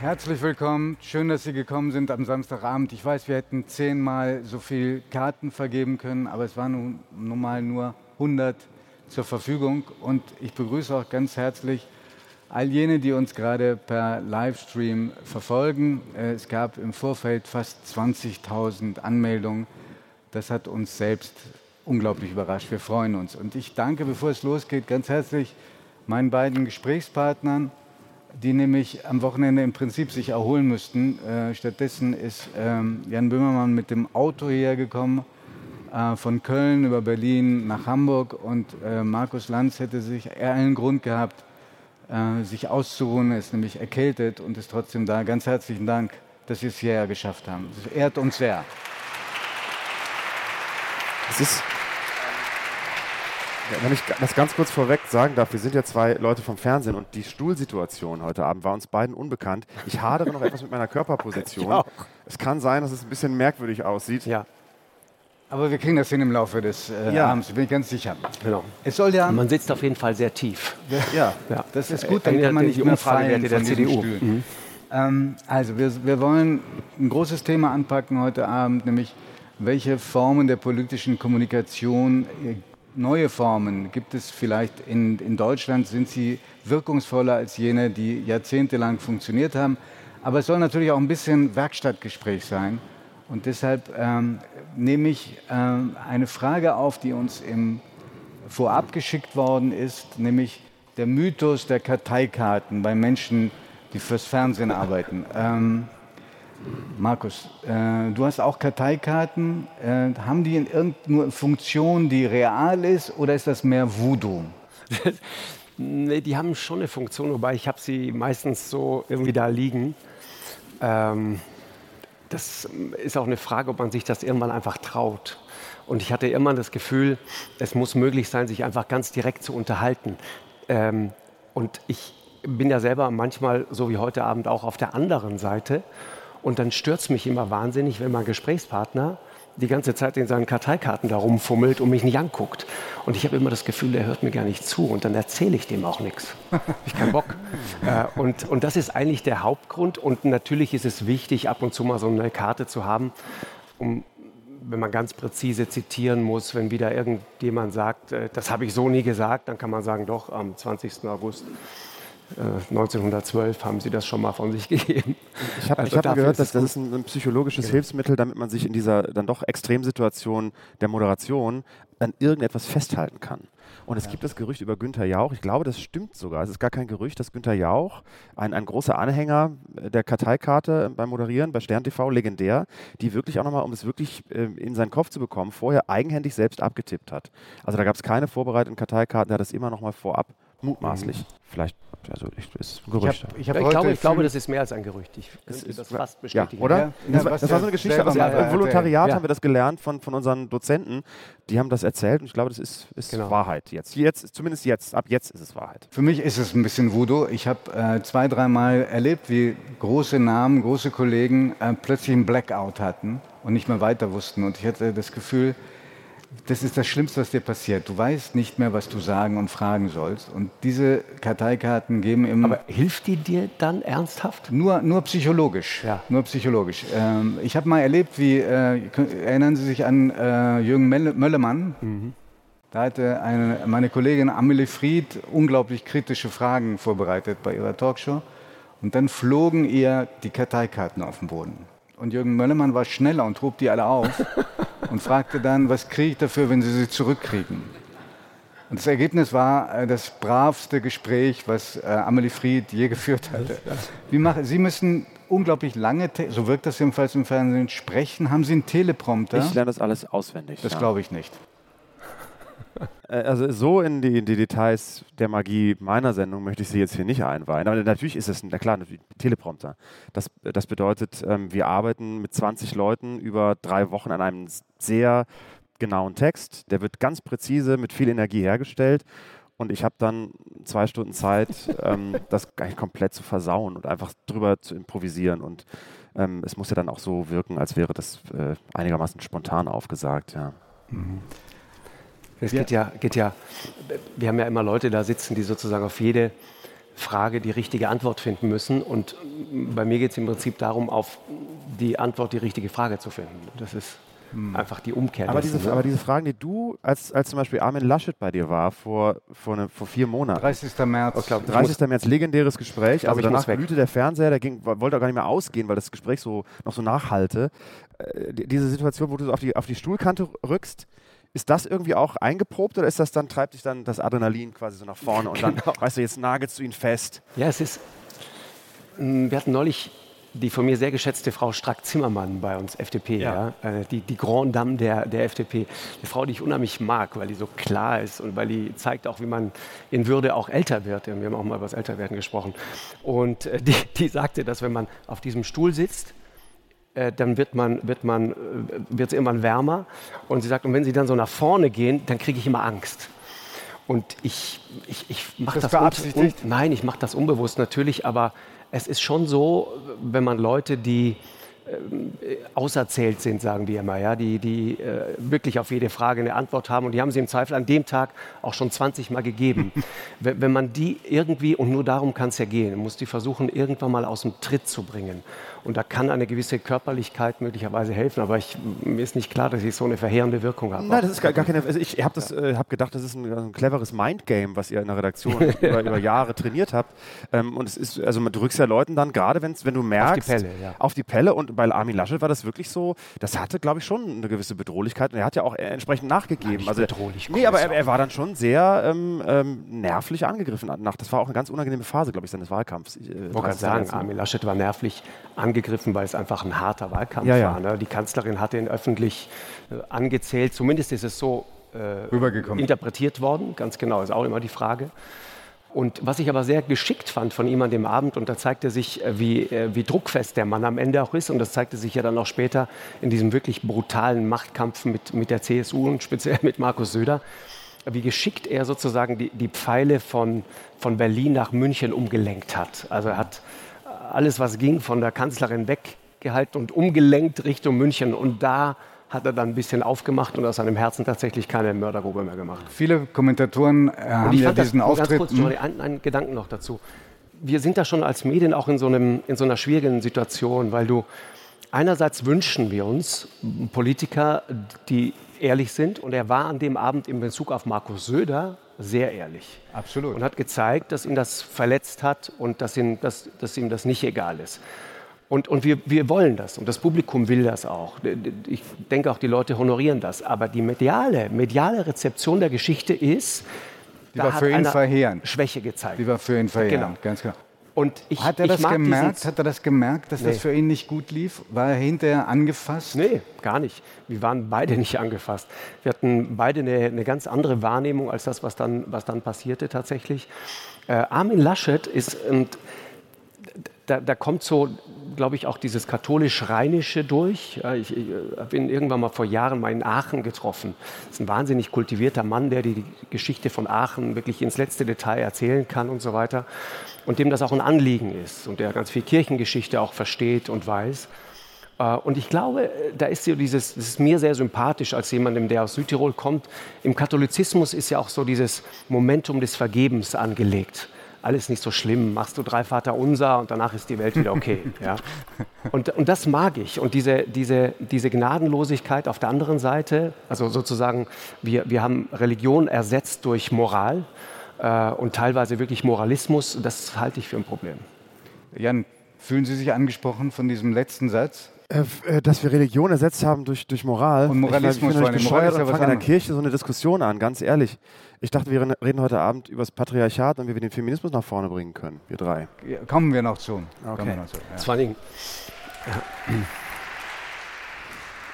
Herzlich willkommen. Schön, dass Sie gekommen sind am Samstagabend. Ich weiß, wir hätten zehnmal so viel Karten vergeben können, aber es waren nun, mal nur 100 zur Verfügung. Und ich begrüße auch ganz herzlich all jene, die uns gerade per Livestream verfolgen. Äh, es gab im Vorfeld fast 20.000 Anmeldungen. Das hat uns selbst unglaublich überrascht. Wir freuen uns. Und ich danke, bevor es losgeht, ganz herzlich meinen beiden Gesprächspartnern, die nämlich am Wochenende im Prinzip sich erholen müssten. Äh, stattdessen ist ähm, Jan Böhmermann mit dem Auto hierher gekommen, äh, von Köln über Berlin nach Hamburg. Und äh, Markus Lanz hätte sich eher einen Grund gehabt, äh, sich auszuruhen. Er ist nämlich erkältet und ist trotzdem da. Ganz herzlichen Dank, dass Sie es hierher geschafft haben. Das ehrt uns sehr. Es ist wenn ich das ganz kurz vorweg sagen darf, wir sind ja zwei Leute vom Fernsehen und die Stuhlsituation heute Abend war uns beiden unbekannt. Ich hadere noch etwas mit meiner Körperposition. Es kann sein, dass es ein bisschen merkwürdig aussieht. Ja. Aber wir kriegen das hin im Laufe des äh, Ja. Abends, bin ich ganz sicher. Genau. Es soll ja, Man sitzt auf jeden Fall sehr tief. Ja. Ja. das ist gut, dann kann man nicht mehr fallen der von diesen CDU. Stühlen. Ähm, also wir, wir wollen ein großes Thema anpacken heute Abend, nämlich welche Formen der politischen Kommunikation, äh, neue Formen gibt es vielleicht in, in Deutschland, sind sie wirkungsvoller als jene, die jahrzehntelang funktioniert haben. Aber es soll natürlich auch ein bisschen Werkstattgespräch sein. Und deshalb ähm, nehme ich ähm, eine Frage auf, die uns im vorab geschickt worden ist, nämlich der Mythos der Karteikarten bei Menschen, die fürs Fernsehen arbeiten. Ähm, Markus, äh, du hast auch Karteikarten. Äh, haben die in irgendeine Funktion, die real ist, oder ist das mehr Voodoo? Nee, die haben schon eine Funktion, wobei ich habe sie meistens so irgendwie da liegen. Ähm, das ist auch eine Frage, ob man sich das irgendwann einfach traut. Und ich hatte immer das Gefühl, es muss möglich sein, sich einfach ganz direkt zu unterhalten. Ähm, und ich bin ja selber manchmal, so wie heute Abend, auch auf der anderen Seite. Und dann stört es mich immer wahnsinnig, wenn mein Gesprächspartner die ganze Zeit in seinen Karteikarten da rumfummelt und mich nicht anguckt. Und ich habe immer das Gefühl, der hört mir gar nicht zu und dann erzähle ich dem auch nichts. Ich keinen Bock. äh, und, und das ist eigentlich der Hauptgrund. Und natürlich ist es wichtig, ab und zu mal so eine Karte zu haben, um, wenn man ganz präzise zitieren muss, wenn wieder irgendjemand sagt, äh, das habe ich so nie gesagt, dann kann man sagen, doch, am 20. August 1912 haben sie das schon mal von sich gegeben. Ich habe Also hab gehört, dass das ist ein, ein psychologisches Hilfsmittel, damit man sich in dieser dann doch Extremsituation der Moderation an irgendetwas festhalten kann. Und es gibt das Gerücht über Günther Jauch, ich glaube, das stimmt sogar. Es ist gar kein Gerücht, dass Günther Jauch, ein, ein großer Anhänger äh, der Karteikarte beim Moderieren, bei Stern TV, legendär, die wirklich auch nochmal, um es wirklich äh, in seinen Kopf zu bekommen, vorher eigenhändig selbst abgetippt hat. Also da gab es keine vorbereiteten Karteikarten, der hat das immer nochmal vorab mutmaßlich. Vielleicht, also ich, ist ein Gerücht. hab Ich, hab glaube, ich glaube, das ist mehr als ein Gerücht. Ich könnte das fast Ja, bestätigen. oder? Ja, das, ja, war, was das war so eine Geschichte selber aus mal dem erzählt. Volontariat, Ja. haben wir das gelernt von, von unseren Dozenten. Die haben das erzählt und ich glaube, das ist, ist Genau. Wahrheit jetzt. jetzt. Zumindest jetzt, ab jetzt ist es Wahrheit. Für mich ist es ein bisschen Voodoo. Ich habe äh, zwei, dreimal erlebt, wie große Namen, große Kollegen äh, plötzlich einen Blackout hatten und nicht mehr weiter wussten. Und ich hatte das Gefühl, das ist das Schlimmste, was dir passiert. Du weißt nicht mehr, was du sagen und fragen sollst. Und diese Karteikarten geben immer Aber hilft die dir dann ernsthaft? nur, nur psychologisch. Ja. Nur psychologisch. Ähm, ich habe mal erlebt, wie, äh, erinnern Sie sich an äh, Jürgen Möllemann? Da hatte eine, meine Kollegin Amelie Fried unglaublich kritische Fragen vorbereitet bei ihrer Talkshow. Und dann flogen ihr die Karteikarten auf den Boden. Und Jürgen Möllemann war schneller und hob die alle auf und fragte dann, was kriege ich dafür, wenn Sie sie zurückkriegen? Und das Ergebnis war äh, das bravste Gespräch, was äh, Amelie Fried je geführt hatte. Sie müssen unglaublich lange, so wirkt das jedenfalls im Fernsehen, sprechen. Haben Sie einen Teleprompter? Ich lerne das alles auswendig. das ja. glaube ich nicht. Äh, Also so in die, in die Details der Magie meiner Sendung möchte ich Sie jetzt hier nicht einweihen. Aber natürlich ist es, na klar, natürlich Teleprompter. Das, das bedeutet, ähm, wir arbeiten mit 20 Leuten über drei Wochen an einem sehr genauen Text. Der wird ganz präzise mit viel Energie hergestellt. Und ich habe dann zwei Stunden Zeit, ähm, das komplett zu versauen und einfach drüber zu improvisieren. Und ähm, es muss ja dann auch so wirken, als wäre das äh, einigermaßen spontan aufgesagt. Ja. Es geht ja, geht ja, wir haben ja immer Leute da sitzen, die sozusagen auf jede Frage die richtige Antwort finden müssen. Und bei mir geht es im Prinzip darum, auf die Antwort die richtige Frage zu finden. Das ist hm. einfach die Umkehr. Aber, dessen, diese, ne? aber diese Fragen, die du, als, als zum Beispiel Armin Laschet bei dir war, vor, vor, eine, vor vier Monaten. 30. März. Ich glaub, 30. März, legendäres Gespräch. Also danach blühte der Fernseher, der ging, wollte auch gar nicht mehr ausgehen, weil das Gespräch so noch so nachhalte. Äh, diese Situation, wo du so auf die, auf die Stuhlkante rückst, ist das irgendwie auch eingeprobt oder ist das dann, treibt sich dann das Adrenalin quasi so nach vorne und genau. dann, weißt du, jetzt nagelst du ihn fest? Ja, es ist, hm, wir hatten neulich die von mir sehr geschätzte Frau Strack-Zimmermann bei uns, FDP, ja. ja. Äh, die, die Grand Dame der, der FDP. Eine Frau, die ich unheimlich mag, weil die so klar ist und weil die zeigt auch, wie man in Würde auch älter wird. Wir haben auch mal über das Älterwerden gesprochen. Und äh, die, die sagte, dass wenn man auf diesem Stuhl sitzt, äh, dann wird man, wird man, wird es irgendwann wärmer. Und sie sagt, und wenn sie dann so nach vorne gehen, dann kriege ich immer Angst. Und ich, ich, ich mache das, das un, nein, ich mache das unbewusst natürlich, aber es ist schon so, wenn man Leute, die äh, auserzählt sind, sagen wir immer, ja, die, die äh, wirklich auf jede Frage eine Antwort haben und die haben sie im Zweifel an dem Tag auch schon 20 Mal gegeben. wenn, wenn man die irgendwie, und nur darum kann es ja gehen, muss die versuchen, irgendwann mal aus dem Tritt zu bringen. Und da kann eine gewisse Körperlichkeit möglicherweise helfen, aber ich, mir ist nicht klar, dass ich so eine verheerende Wirkung habe. Nein, das ist gar, gar keine. Also ich habe äh, hab gedacht, das ist ein, ein cleveres Mindgame, was ihr in der Redaktion über, über, Jahre trainiert habt. Ähm, und es ist, also man drückt ja Leuten dann gerade, wenn du merkst, auf die Pelle, ja. auf die Pelle. Und bei Armin Laschet war das wirklich so, das hatte, glaube ich, schon eine gewisse Bedrohlichkeit. Und er hat ja auch entsprechend nachgegeben. Nein, also bedrohlich. Nee, aber er, er, war dann schon sehr ähm, ähm, nervlich angegriffen. Nach, das war auch eine ganz unangenehme Phase, glaube ich, seines Wahlkampfs. Ich äh, wollte gerade sagen, Armin Laschet war nervlich angegriffen, weil es einfach ein harter Wahlkampf ja, ja. war. Ne? Die Kanzlerin hatte ihn öffentlich äh, angezählt. Zumindest ist es so äh, interpretiert worden. Ganz genau, ist auch immer die Frage. Und was ich aber sehr geschickt fand von ihm an dem Abend, und da zeigte sich, äh, wie, äh, wie druckfest der Mann am Ende auch ist, und das zeigte sich ja dann auch später in diesem wirklich brutalen Machtkampf mit, mit der CSU und speziell mit Markus Söder, wie geschickt er sozusagen die, die Pfeile von, von Berlin nach München umgelenkt hat. Also er hat alles, was ging, von der Kanzlerin weggehalten und umgelenkt Richtung München. Und da hat er dann ein bisschen aufgemacht und aus seinem Herzen tatsächlich keine Mördergrube mehr gemacht. Viele Kommentatoren äh, haben ja diesen das, Auftritt... Ganz kurz, einen, einen Gedanken noch dazu. Wir sind da schon als Medien auch in so, einem, in so einer schwierigen Situation, weil du einerseits wünschen wir uns Politiker, die ehrlich sind. Und er war an dem Abend in Bezug auf Markus Söder sehr ehrlich. Absolut. Und hat gezeigt, dass ihn das verletzt hat und dass ihm, dass, dass ihm das nicht egal ist. Und, und wir, wir wollen das und das Publikum will das auch. Ich denke auch, die Leute honorieren das. Aber die mediale, mediale Rezeption der Geschichte ist, die da war für ihn verheerend. Schwäche gezeigt. Die war für ihn verheerend, genau. ganz genau. Und ich, hat, er das gemerkt? hat er das gemerkt, dass nee. das für ihn nicht gut lief? War er hinterher angefasst? Nee, gar nicht. Wir waren beide nicht angefasst. Wir hatten beide eine, eine ganz andere Wahrnehmung als das, was dann, was dann passierte tatsächlich. Äh, Armin Laschet ist, und da, da kommt so, glaube ich, auch dieses katholisch-rheinische durch. Ich, ich habe ihn irgendwann mal vor Jahren mal in Aachen getroffen. Das ist ein wahnsinnig kultivierter Mann, der die Geschichte von Aachen wirklich ins letzte Detail erzählen kann und so weiter. Und dem das auch ein Anliegen ist und der ganz viel Kirchengeschichte auch versteht und weiß. Äh, und ich glaube, da ist so dieses, das ist mir sehr sympathisch als jemandem, der aus Südtirol kommt. Im Katholizismus ist ja auch so dieses Momentum des Vergebens angelegt alles nicht so schlimm, machst du drei Vater unser und danach ist die Welt wieder okay. ja. und, und das mag ich. Und diese, diese, diese Gnadenlosigkeit auf der anderen Seite, also sozusagen, wir, wir haben Religion ersetzt durch Moral äh, und teilweise wirklich Moralismus, das halte ich für ein Problem. Jan, fühlen Sie sich angesprochen von diesem letzten Satz? Äh, äh, dass wir Religion ersetzt haben durch, durch Moral. Und Moralismus. Ich, ich bin bescheuert und fange in der Kirche so eine Diskussion an, ganz ehrlich. Ich dachte, wir reden heute Abend über das Patriarchat und wie wir den Feminismus nach vorne bringen können, wir drei. Ja, kommen wir noch zu. Okay. Noch zu ja. Vor allem,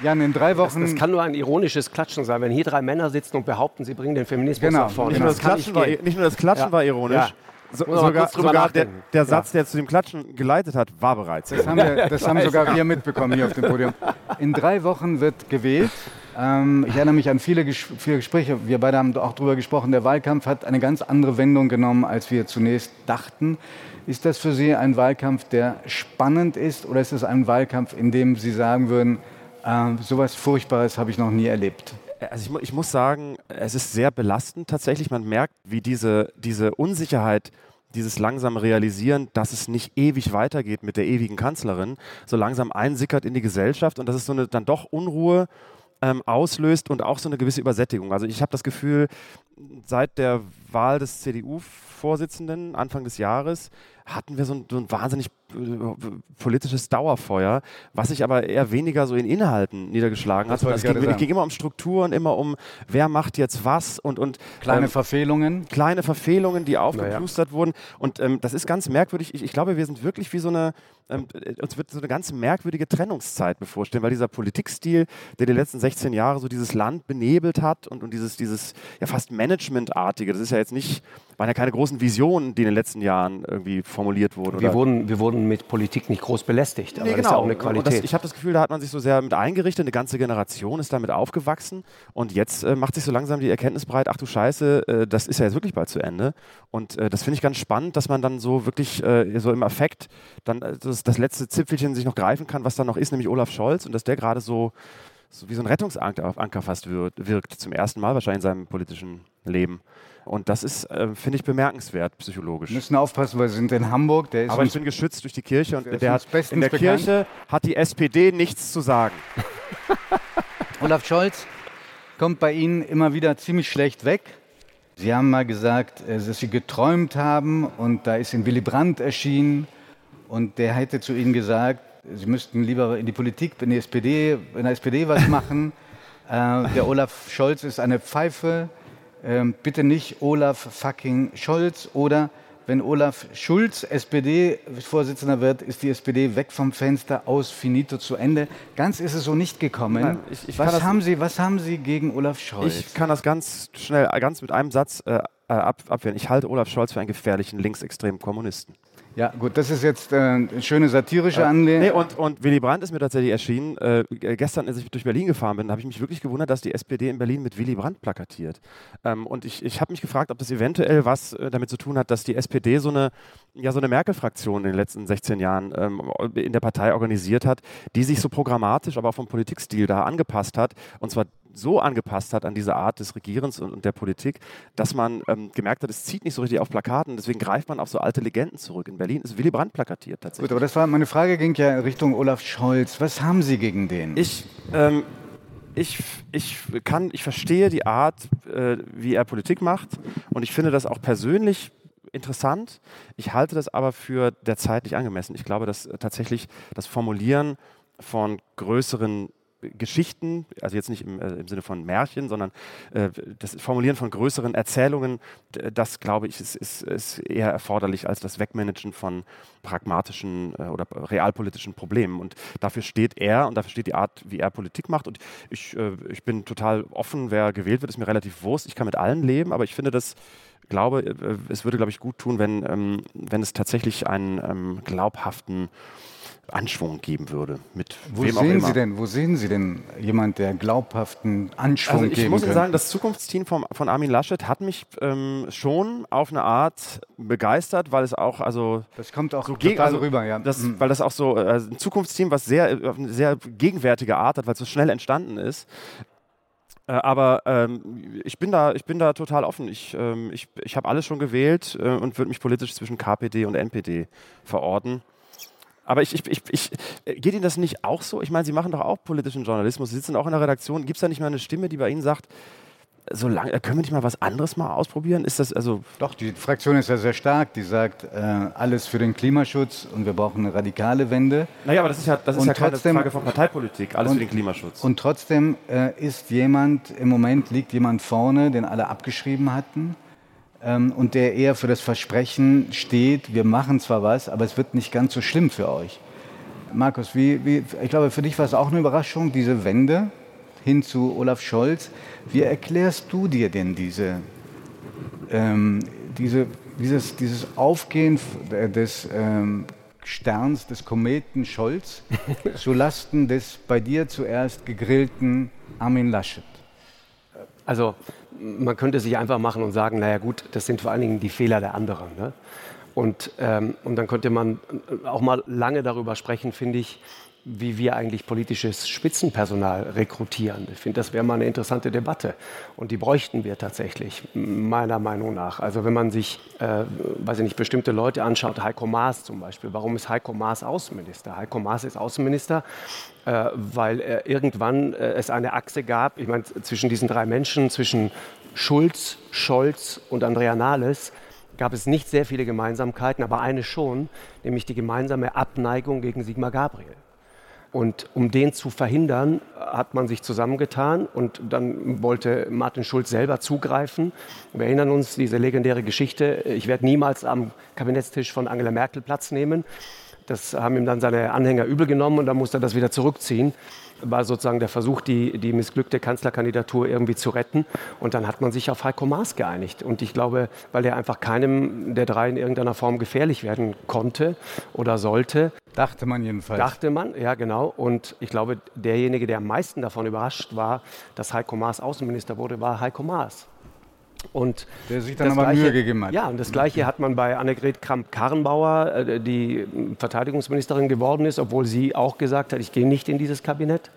Jan, in drei Wochen. Das, das, kann nur ein ironisches Klatschen sein, wenn hier drei Männer sitzen und behaupten, sie bringen den Feminismus genau. nach vorne. Nicht nur das Klatschen, war, nicht nur das Klatschen ja. war ironisch, so, sogar, sogar der, der, Satz, der zu dem Klatschen geleitet hat, war bereits. Das haben, wir, das haben sogar wir mitbekommen hier auf dem Podium. In drei Wochen wird gewählt. Ähm, ich erinnere mich an viele, Ges viele Gespräche. Wir beide haben auch darüber gesprochen. Der Wahlkampf hat eine ganz andere Wendung genommen, als wir zunächst dachten. Ist das für Sie ein Wahlkampf, der spannend ist, oder ist es ein Wahlkampf, in dem Sie sagen würden, äh, sowas Furchtbares habe ich noch nie erlebt? Also ich, ich, muss sagen, es ist sehr belastend tatsächlich. Man merkt, wie diese, diese Unsicherheit dieses langsame Realisieren, dass es nicht ewig weitergeht mit der ewigen Kanzlerin, so langsam einsickert in die Gesellschaft und dass es so eine dann doch Unruhe ähm, auslöst und auch so eine gewisse Übersättigung. Also ich habe das Gefühl, seit der Wahl des CDU-Vorsitzenden Anfang des Jahres hatten wir so ein, so ein wahnsinnig politisches Dauerfeuer, was sich aber eher weniger so in Inhalten niedergeschlagen hat. Es ging, ging, immer um Strukturen, immer um, wer macht jetzt was und. und kleine ähm, Verfehlungen. Kleine Verfehlungen, die aufgeplustert naja. wurden. Und ähm, das ist ganz merkwürdig. Ich, ich, glaube, wir sind wirklich wie so eine. Ähm, uns wird so eine ganz merkwürdige Trennungszeit bevorstehen, weil dieser Politikstil, der die letzten 16 Jahre so dieses Land benebelt hat und, und dieses, dieses ja fast Managementartige, das ist ja jetzt nicht, waren ja keine großen Visionen, die in den letzten Jahren irgendwie formuliert wurden. Wir, wurden, wir wurden mit Politik nicht groß belästigt, aber nee, genau. das ist ja genau. auch eine Qualität. Das, ich habe das Gefühl, da hat man sich so sehr mit eingerichtet, eine ganze Generation ist damit aufgewachsen und jetzt äh, macht sich so langsam die Erkenntnis breit, ach du Scheiße, äh, das ist ja jetzt wirklich bald zu Ende und äh, das finde ich ganz spannend, dass man dann so wirklich äh, so im Affekt dann äh, das, das letzte Zipfelchen sich noch greifen kann, was dann noch ist, nämlich Olaf Scholz und dass der gerade so, so wie so ein Rettungsanker fast wirkt, zum ersten Mal wahrscheinlich in seinem politischen Leben. Und das ist, äh, finde ich, bemerkenswert psychologisch. Wir müssen aufpassen, weil wir sind in Hamburg. Aber ich bin geschützt durch die Kirche und der, hat, in der bekannt. Kirche hat die SPD nichts zu sagen. Olaf Scholz kommt bei Ihnen immer wieder ziemlich schlecht weg. Sie haben mal gesagt, äh, dass Sie geträumt haben und da ist Ihnen Willy Brandt erschienen und der hätte zu Ihnen gesagt, Sie müssten lieber in die Politik, in, die SPD, in der SPD was machen. äh, der Olaf Scholz ist eine Pfeife ähm, bitte nicht Olaf fucking Scholz oder wenn Olaf Schulz SPD-Vorsitzender wird, ist die SPD weg vom Fenster, aus, finito, zu Ende. Ganz ist es so nicht gekommen. Nein, ich, ich was, haben Sie, was haben Sie gegen Olaf Scholz? Ich kann das ganz schnell, ganz mit einem Satz äh, äh ab, abwehren. Ich halte Olaf Scholz für einen gefährlichen linksextremen Kommunisten. Ja, gut, das ist jetzt äh, eine schöne satirische äh, Anlehnung. Nee, und, und Willy Brandt ist mir tatsächlich erschienen. Äh, gestern, als ich durch Berlin gefahren bin, habe ich mich wirklich gewundert, dass die SPD in Berlin mit Willy Brandt plakatiert. Ähm, und ich, ich habe mich gefragt, ob das eventuell was äh, damit zu tun hat, dass die SPD so eine, ja, so eine Merkel-Fraktion in den letzten 16 Jahren ähm, in der Partei organisiert hat, die sich so programmatisch, aber auch vom Politikstil da angepasst hat. Und zwar so angepasst hat an diese Art des Regierens und, und der Politik, dass man ähm, gemerkt hat, es zieht nicht so richtig auf Plakaten. Deswegen greift man auf so alte Legenden zurück. In Berlin ist Willy Brandt plakatiert tatsächlich. Gut, aber das war meine Frage ging ja Richtung Olaf Scholz. Was haben Sie gegen den? Ich ähm, ich, ich, kann, ich verstehe die Art, äh, wie er Politik macht und ich finde das auch persönlich interessant. Ich halte das aber für derzeit nicht angemessen. Ich glaube, dass äh, tatsächlich das Formulieren von größeren Geschichten, also jetzt nicht im, äh, im Sinne von Märchen, sondern äh, das Formulieren von größeren Erzählungen, das glaube ich, ist, ist, ist, eher erforderlich als das Wegmanagen von pragmatischen äh, oder realpolitischen Problemen. Und dafür steht er und dafür steht die Art, wie er Politik macht. Und ich, äh, ich bin total offen, wer gewählt wird, ist mir relativ wurscht. Ich kann mit allen leben, aber ich finde das glaube, äh, es würde, glaube ich, gut tun, wenn, ähm, wenn es tatsächlich einen ähm, glaubhaften Anschwung geben würde. Mit wo sehen Sie denn, wo sehen Sie denn jemand, der glaubhaften Anschwung also ich geben muss Ihnen sagen, das Zukunftsteam vom, von Armin Laschet hat mich ähm, schon auf eine Art begeistert, weil es auch also das kommt auch so total also, rüber, ja. Das, mhm. Weil das auch so äh, ein Zukunftsteam, was sehr auf eine sehr gegenwärtige Art hat, weil es so schnell entstanden ist. Äh, aber ähm, ich, bin da, ich bin da total offen. Ich, ähm, ich, ich habe alles schon gewählt äh, und würde mich politisch zwischen KPD und NPD verorten. Aber ich, ich, ich, ich, äh, geht Ihnen das nicht auch so? Ich meine, Sie machen doch auch politischen Journalismus, Sie sitzen auch in der Redaktion. Gibt es da nicht mal eine Stimme, die bei Ihnen sagt, so lang, äh, können wir nicht mal was anderes mal ausprobieren? Ist das also Doch, die Fraktion ist ja sehr stark. Die sagt, äh, alles für den Klimaschutz und wir brauchen eine radikale Wende. Naja, aber das ist ja, das ist ja trotzdem, keine Frage von Parteipolitik, alles und, für den Klimaschutz. Und trotzdem äh, ist jemand, im Moment liegt jemand vorne, den alle abgeschrieben hatten ähm, und der eher für das Versprechen steht, wir machen zwar was, aber es wird nicht ganz so schlimm für euch. Markus, wie, wie, ich glaube, für dich war es auch eine Überraschung, diese Wende hin zu Olaf Scholz. Wie erklärst du dir denn diese, ähm, diese, dieses, dieses Aufgehen des ähm, Sterns, des Kometen Scholz, zulasten des bei dir zuerst gegrillten Armin Laschet? Also man könnte sich einfach machen und sagen, naja gut, das sind vor allen Dingen die Fehler der anderen. Ne? Und, ähm, und dann könnte man auch mal lange darüber sprechen, finde ich, wie wir eigentlich politisches Spitzenpersonal rekrutieren. Ich finde, das wäre mal eine interessante Debatte. Und die bräuchten wir tatsächlich, meiner Meinung nach. Also wenn man sich, äh, weiß ich nicht, bestimmte Leute anschaut, Heiko Maas zum Beispiel. Warum ist Heiko Maas Außenminister? Heiko Maas ist Außenminister, äh, weil äh, irgendwann es eine Achse gab, ich meine, zwischen diesen drei Menschen, zwischen Schulz, Scholz und Andrea Nahles, gab es nicht sehr viele Gemeinsamkeiten, aber eine schon, nämlich die gemeinsame Abneigung gegen Sigmar Gabriel. Und um den zu verhindern, hat man sich zusammengetan und dann wollte Martin Schulz selber zugreifen. Wir erinnern uns diese legendäre Geschichte, ich werde niemals am Kabinettstisch von Angela Merkel Platz nehmen. Das haben ihm dann seine Anhänger übel genommen und dann musste er das wieder zurückziehen war sozusagen der Versuch, die, die missglückte Kanzlerkandidatur irgendwie zu retten. Und dann hat man sich auf Heiko Maas geeinigt. Und ich glaube, weil er einfach keinem der drei in irgendeiner Form gefährlich werden konnte oder sollte. Dachte man jedenfalls. Dachte man, ja genau. Und ich glaube, derjenige, der am meisten davon überrascht war, dass Heiko Maas Außenminister wurde, war Heiko Maas. Und der sich dann aber Gleiche, Mühe gegeben hat. Ja, und das Gleiche hat man bei Annegret Kramp-Karrenbauer, äh, die Verteidigungsministerin geworden ist, obwohl sie auch gesagt hat, ich gehe nicht in dieses Kabinett.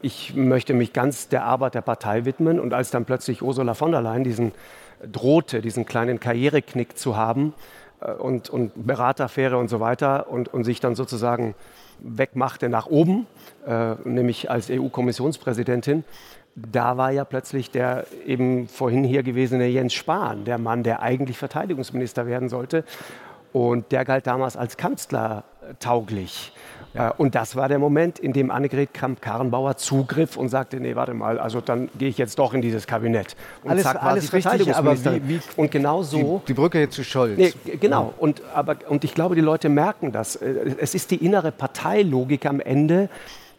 Ich möchte mich ganz der Arbeit der Partei widmen. Und als dann plötzlich Ursula von der Leyen diesen drohte, diesen kleinen Karriereknick zu haben äh, und, und Beraterfähre und so weiter und, und sich dann sozusagen wegmachte nach oben, äh, nämlich als EU-Kommissionspräsidentin, da war ja plötzlich der eben vorhin hier gewesene Jens Spahn, der Mann, der eigentlich Verteidigungsminister werden sollte. Und der galt damals als Kanzler tauglich. Ja. Äh, und das war der Moment, in dem Annegret Kramp-Karrenbauer zugriff und sagte, nee, warte mal, also dann gehe ich jetzt doch in dieses Kabinett. Und alles, zack, alles richtig, aber wie, wie, und genau so... Die, die Brücke jetzt zu Scholz. Nee, genau, und, aber, und ich glaube, die Leute merken das. Äh, es ist die innere Parteilogik am Ende,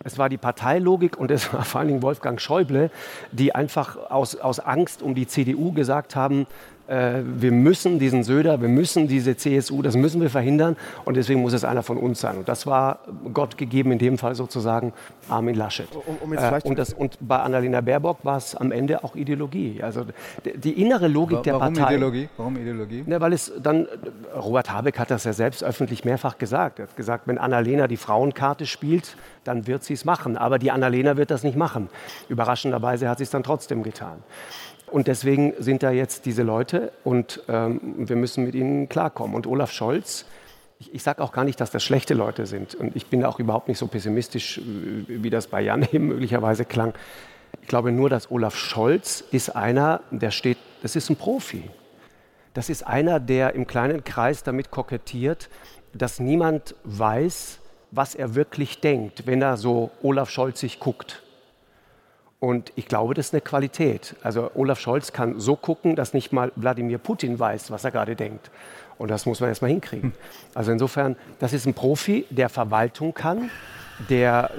es war die Parteilogik und es war vor allen Dingen Wolfgang Schäuble, die einfach aus, aus Angst um die CDU gesagt haben, äh, wir müssen diesen Söder, wir müssen diese CSU, das müssen wir verhindern und deswegen muss es einer von uns sein. Und das war Gott gegeben, in dem Fall sozusagen Armin Laschet. Um, um äh, und, das, und, bei Annalena Baerbock war es am Ende auch Ideologie. Also die, die innere Logik der Warum Partei. Ideologie? Warum Ideologie? Ne, weil es dann, Robert Habeck hat das ja selbst öffentlich mehrfach gesagt. Er hat gesagt, wenn Annalena die Frauenkarte spielt, dann wird sie es machen. Aber die Annalena wird das nicht machen. Überraschenderweise hat sie es dann trotzdem getan. Und deswegen sind da jetzt diese Leute und ähm, wir müssen mit ihnen klarkommen. Und Olaf Scholz, ich, ich sage auch gar nicht, dass das schlechte Leute sind. Und ich bin auch überhaupt nicht so pessimistisch, wie das bei Jan eben möglicherweise klang. Ich glaube nur, dass Olaf Scholz ist einer, der steht, das ist ein Profi. Das ist einer, der im kleinen Kreis damit kokettiert, dass niemand weiß, was er wirklich denkt, wenn er so Olaf Scholz sich guckt. Und ich glaube, das ist eine Qualität. Also Olaf Scholz kann so gucken, dass nicht mal Wladimir Putin weiß, was er gerade denkt. Und das muss man erst mal hinkriegen. Also insofern, das ist ein Profi, der Verwaltung kann, der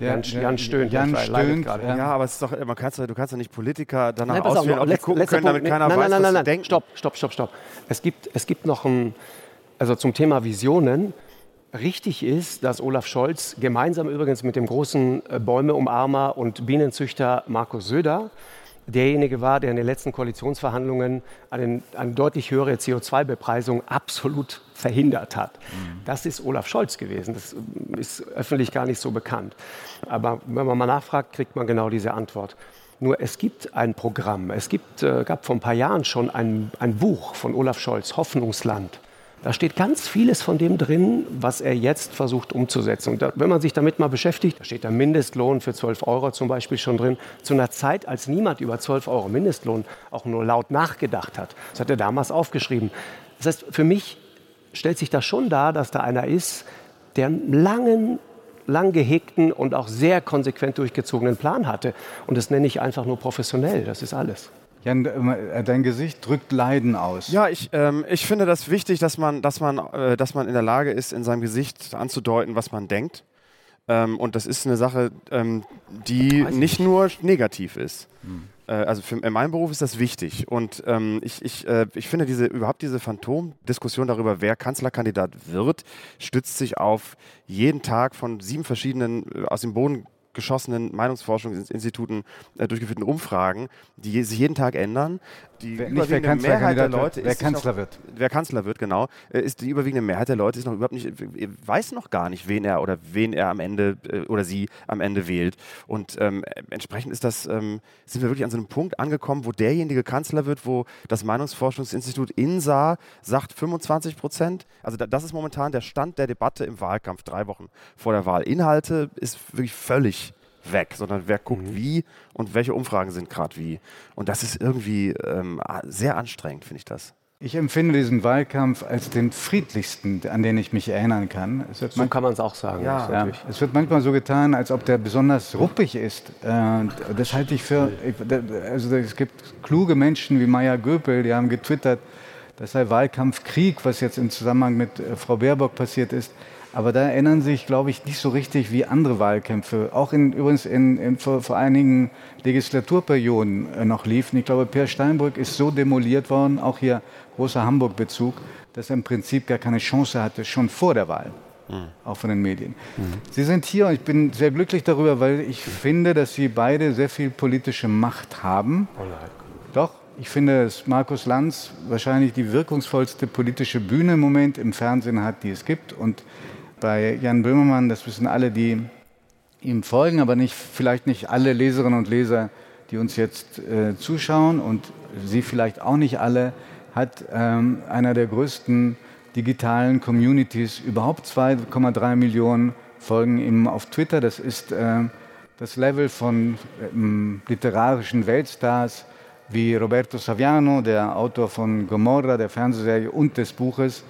Jan, Jan stöhnt. Jan stöhnt. Ja. ja. aber es ist doch, man kannst, du kannst ja nicht Politiker danach nein, auswählen, ob die gucken können, damit keiner nein, weiß, nein, nein, was nein, nein. Stopp, stopp, stopp, stopp. Es gibt, es gibt noch ein, also zum Thema Visionen, richtig ist, dass Olaf Scholz gemeinsam übrigens mit dem großen äh, Bäumeumarmer und Bienenzüchter Markus Söder derjenige war, der in den letzten Koalitionsverhandlungen eine, eine deutlich höhere CO2-Bepreisung absolut verhindert hat. Mhm. Das ist Olaf Scholz gewesen. Das äh, ist öffentlich gar nicht so bekannt. Aber wenn man mal nachfragt, kriegt man genau diese Antwort. Nur es gibt ein Programm. Es gibt, äh, gab vor ein paar Jahren schon ein, ein Buch von Olaf Scholz, Hoffnungsland. Da steht ganz vieles von dem drin, was er jetzt versucht umzusetzen. Und da, wenn man sich damit mal beschäftigt, da steht der Mindestlohn für 12 Euro zum Beispiel schon drin. Zu einer Zeit, als niemand über 12 Euro Mindestlohn auch nur laut nachgedacht hat. Das hat er damals aufgeschrieben. Das heißt, für mich stellt sich das schon dar, dass da einer ist, der einen langen, lang gehegten und auch sehr konsequent durchgezogenen Plan hatte. Und das nenne ich einfach nur professionell. Das ist alles. Jan, äh, dein Gesicht drückt Leiden aus. Ja, ich, ähm, ich finde das wichtig, dass man, dass, man, äh, dass man in der Lage ist, in seinem Gesicht anzudeuten, was man denkt. Ähm, und das ist eine Sache, ähm, die nicht, nicht, nur negativ ist. Hm. Äh, also für, in meinem Beruf ist das wichtig. Und ähm, ich, ich, äh, ich finde diese, überhaupt diese Phantomdiskussion darüber, wer Kanzlerkandidat wird, stützt sich auf jeden Tag von sieben verschiedenen äh, aus dem Boden geschossenen Meinungsforschungsinstituten äh, durchgeführten Umfragen, die sich jeden Tag ändern. Die wer, nicht wer Mehrheit der Leute wer Kanzler noch, wird. Wer Kanzler wird, genau, äh, ist die überwiegende Mehrheit der Leute ist noch überhaupt nicht, weiß noch gar nicht, wen er oder wen er am Ende äh, oder sie am Ende wählt. Und ähm, entsprechend ist das, ähm, sind wir wirklich an so einem Punkt angekommen, wo derjenige Kanzler wird, wo das Meinungsforschungsinstitut INSA sagt 25 Prozent. Also da, das ist momentan der Stand der Debatte im Wahlkampf, drei Wochen vor der Wahl. Inhalte ist wirklich völlig weg, sondern wer guckt mhm. wie und welche Umfragen sind gerade wie. Und das ist irgendwie ähm, sehr anstrengend, finde ich das. Ich empfinde diesen Wahlkampf als den friedlichsten, an den ich mich erinnern kann. so kann man es auch sagen. Ja, ja. Es wird manchmal so getan, als ob der besonders ruppig ist. Äh, das halte ich für. Also es gibt kluge Menschen wie Maya Göpel, die haben getwittert, das sei Wahlkampfkrieg, was jetzt im Zusammenhang mit äh, Frau Baerbock passiert ist. Aber da erinnern sich, glaube ich, nicht so richtig wie andere Wahlkämpfe. Auch in, übrigens in, in vor, vor, einigen Legislaturperioden äh, noch liefen. Ich glaube, Per Steinbrück ist so demoliert worden, auch hier großer Hamburg-Bezug, dass er im Prinzip gar keine Chance hatte, schon vor der Wahl. Mhm. Auch von den Medien. Mhm. Sie sind hier und ich bin sehr glücklich darüber, weil ich finde, dass Sie beide sehr viel politische Macht haben. Doch, ich finde, dass Markus Lanz wahrscheinlich die wirkungsvollste politische Bühne im Moment im Fernsehen hat, die es gibt. Und bei Jan Böhmermann, das wissen alle, die ihm folgen, aber nicht, vielleicht nicht alle Leserinnen und Leser, die uns jetzt äh, zuschauen und Sie vielleicht auch nicht alle, hat ähm, einer der größten digitalen Communities überhaupt 2,3 Millionen Folgen ihm auf Twitter. Das ist äh, das Level von ähm, literarischen Weltstars wie Roberto Saviano, der Autor von Gomorra, der Fernsehserie und des Buches.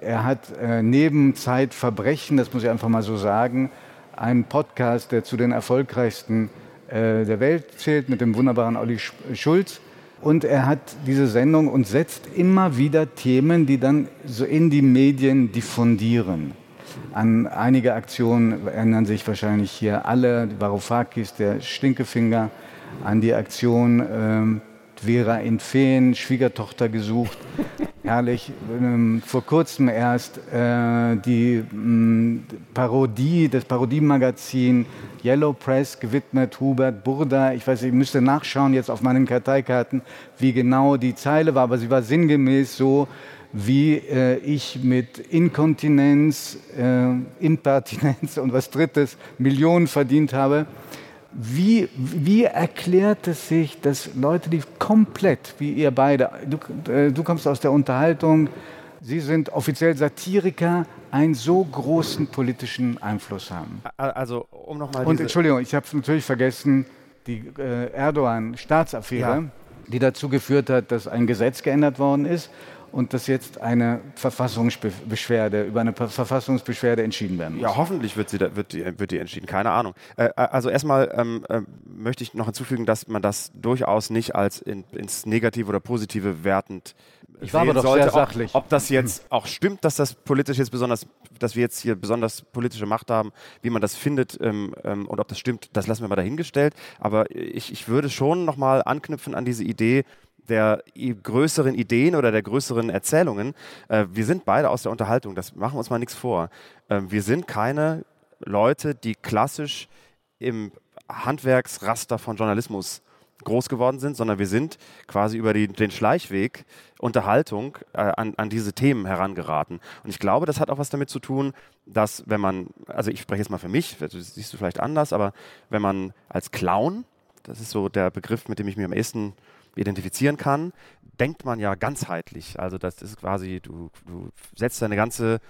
Er hat äh, neben Zeitverbrechen, das muss ich einfach mal so sagen, einen Podcast, der zu den erfolgreichsten äh, der Welt zählt, mit dem wunderbaren Olli Schulz. Und er hat diese Sendung und setzt immer wieder Themen, die dann so in die Medien diffundieren. An einige Aktionen erinnern sich wahrscheinlich hier alle, Varoufakis, der Stinkefinger, an die Aktion äh, Vera in Feen, Schwiegertochter gesucht. Herrlich. Ähm, vor kurzem erst äh, die mh, mm, Parodie, das Parodiemagazin Yellow Press gewidmet Hubert Burda. Ich weiß, ich müsste nachschauen jetzt auf meinen Karteikarten, wie genau die Zeile war, aber sie war sinngemäß so, wie äh, ich mit Inkontinenz, äh, Impertinenz und was Drittes Millionen verdient habe. Wie, wie erklärt es sich, dass Leute, die komplett, wie ihr beide, du, äh, du kommst aus der Unterhaltung, Sie sind offiziell Satiriker, einen so großen politischen Einfluss haben? Also, um nochmal. Und Entschuldigung, ich habe natürlich vergessen, die äh, Erdogan-Staatsaffäre, ja. die dazu geführt hat, dass ein Gesetz geändert worden ist und dass jetzt eine Verfassungsbeschwerde, über eine Verfassungsbeschwerde entschieden werden muss. Ja, hoffentlich wird, sie da, wird, die, wird die entschieden, keine Ahnung. Äh, äh, also erstmal ähm, äh, möchte ich noch hinzufügen, dass man das durchaus nicht als in, ins Negative oder Positive wertend ich war aber doch sollte, sehr sachlich. Ob, ob, das jetzt auch stimmt, dass das politisch jetzt besonders, dass wir jetzt hier besonders politische Macht haben, wie man das findet ähm, ähm, und ob das stimmt, das lassen wir mal dahingestellt. Aber ich, ich würde schon nochmal anknüpfen an diese Idee, der größeren Ideen oder der größeren Erzählungen. Äh, wir sind beide aus der Unterhaltung, das machen wir uns mal nichts vor. Äh, wir sind keine Leute, die klassisch im Handwerksraster von Journalismus groß geworden sind, sondern wir sind quasi über die, den Schleichweg Unterhaltung äh, an, an diese Themen herangeraten. Und ich glaube, das hat auch was damit zu tun, dass wenn man, also ich spreche jetzt mal für mich, das siehst du vielleicht anders, aber wenn man als Clown, das ist so der Begriff, mit dem ich mich am ehesten identifizieren kann, denkt man ja ganzheitlich. Also das ist quasi, du, du setzt deine ganze,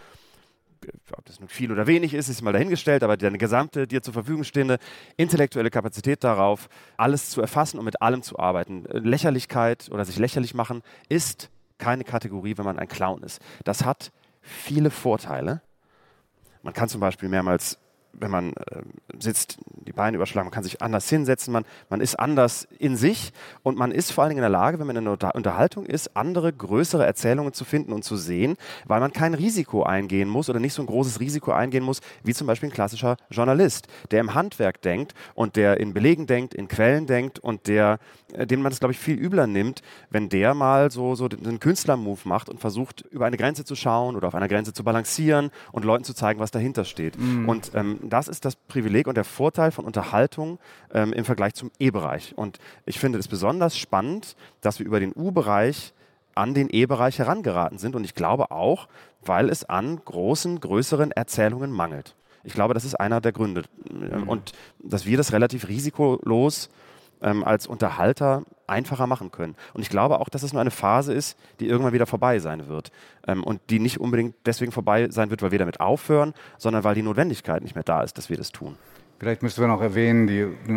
ob das nun viel oder wenig ist, ist mal dahingestellt, aber deine gesamte dir zur Verfügung stehende intellektuelle Kapazität darauf, alles zu erfassen und mit allem zu arbeiten. Lächerlichkeit oder sich lächerlich machen ist keine Kategorie, wenn man ein Clown ist. Das hat viele Vorteile. Man kann zum Beispiel mehrmals wenn man äh, sitzt, die Beine überschlagen, man kann sich anders hinsetzen, man, man ist anders in sich und man ist vor allen Dingen in der Lage, wenn man in einer Unterhaltung ist, andere, größere Erzählungen zu finden und zu sehen, weil man kein Risiko eingehen muss oder nicht so ein großes Risiko eingehen muss, wie zum Beispiel ein klassischer Journalist, der im Handwerk denkt und der in Belegen denkt, in Quellen denkt und der, äh, dem man es, glaube ich, viel übler nimmt, wenn der mal so, so einen Künstlermove macht und versucht, über eine Grenze zu schauen oder auf einer Grenze zu balancieren und Leuten zu zeigen, was dahinter steht. Mhm. Und ähm, das ist das Privileg und der Vorteil von Unterhaltung ähm, im Vergleich zum E-Bereich. Und ich finde es besonders spannend, dass wir über den U-Bereich an den E-Bereich herangeraten sind. Und ich glaube auch, weil es an großen, größeren Erzählungen mangelt. Ich glaube, das ist einer der Gründe. Mhm. Und dass wir das relativ risikolos ähm, als Unterhalter einfacher machen können. Und ich glaube auch, dass es nur eine Phase ist, die irgendwann wieder vorbei sein wird. Ähm, und die nicht unbedingt deswegen vorbei sein wird, weil wir damit aufhören, sondern weil die Notwendigkeit nicht mehr da ist, dass wir das tun. Vielleicht müsste man auch erwähnen, die, die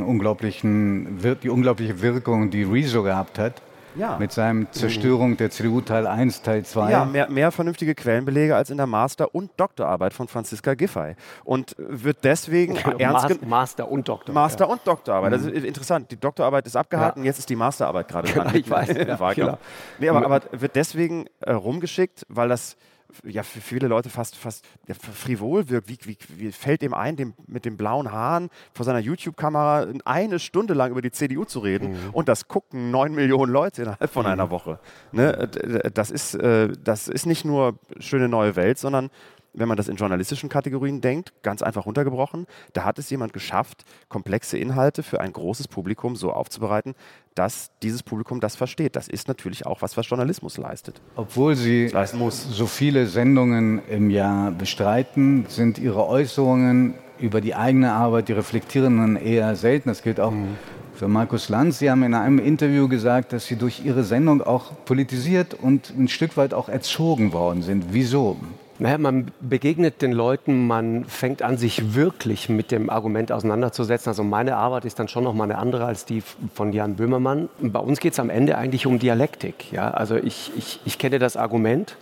unglaubliche Wirkung, die Rezo gehabt hat ja. Mit seinem Zerstörung der CDU Teil 1, Teil 2. Ja, mehr, mehr vernünftige Quellenbelege als in der Master- und Doktorarbeit von Franziska Giffey. Und wird deswegen ja, ernst Master, Master und Doktor. Master ja. und Doktorarbeit. Das ist interessant. Die Doktorarbeit ist abgehakt und jetzt ist die Masterarbeit gerade genau, dran. Ich weiß. ja, genau. nee, aber, aber wird deswegen äh, rumgeschickt, weil das ja für viele Leute fast, fast ja, frivol wirkt. Wie, wie, wie, fällt ihm ein, dem, mit den blauen Haaren vor seiner YouTube-Kamera eine Stunde lang über die CDU zu reden? Mhm. Und das gucken neun Millionen Leute innerhalb von mhm. einer Woche. Ne? Das, ist, äh, das ist nicht nur schöne neue Welt, sondern wenn man das in journalistischen Kategorien denkt, ganz einfach runtergebrochen, da hat es jemand geschafft, komplexe Inhalte für ein großes Publikum so aufzubereiten, dass dieses Publikum das versteht. Das ist natürlich auch was, was Journalismus leistet. Obwohl Sie so viele Sendungen im Jahr bestreiten, sind Ihre Äußerungen über die eigene Arbeit, die reflektierenden eher selten. Das gilt auch mhm. für Markus Lanz. Sie haben in einem Interview gesagt, dass Sie durch Ihre Sendung auch politisiert und ein Stück weit auch erzogen worden sind. Wieso? Naja, man begegnet den Leuten, man fängt an, sich wirklich mit dem Argument auseinanderzusetzen. Also meine Arbeit ist dann schon noch mal eine andere als die von Jan Böhmermann. Bei uns geht es am Ende eigentlich um Dialektik. Ja? Also ich, ich, ich kenne das Argument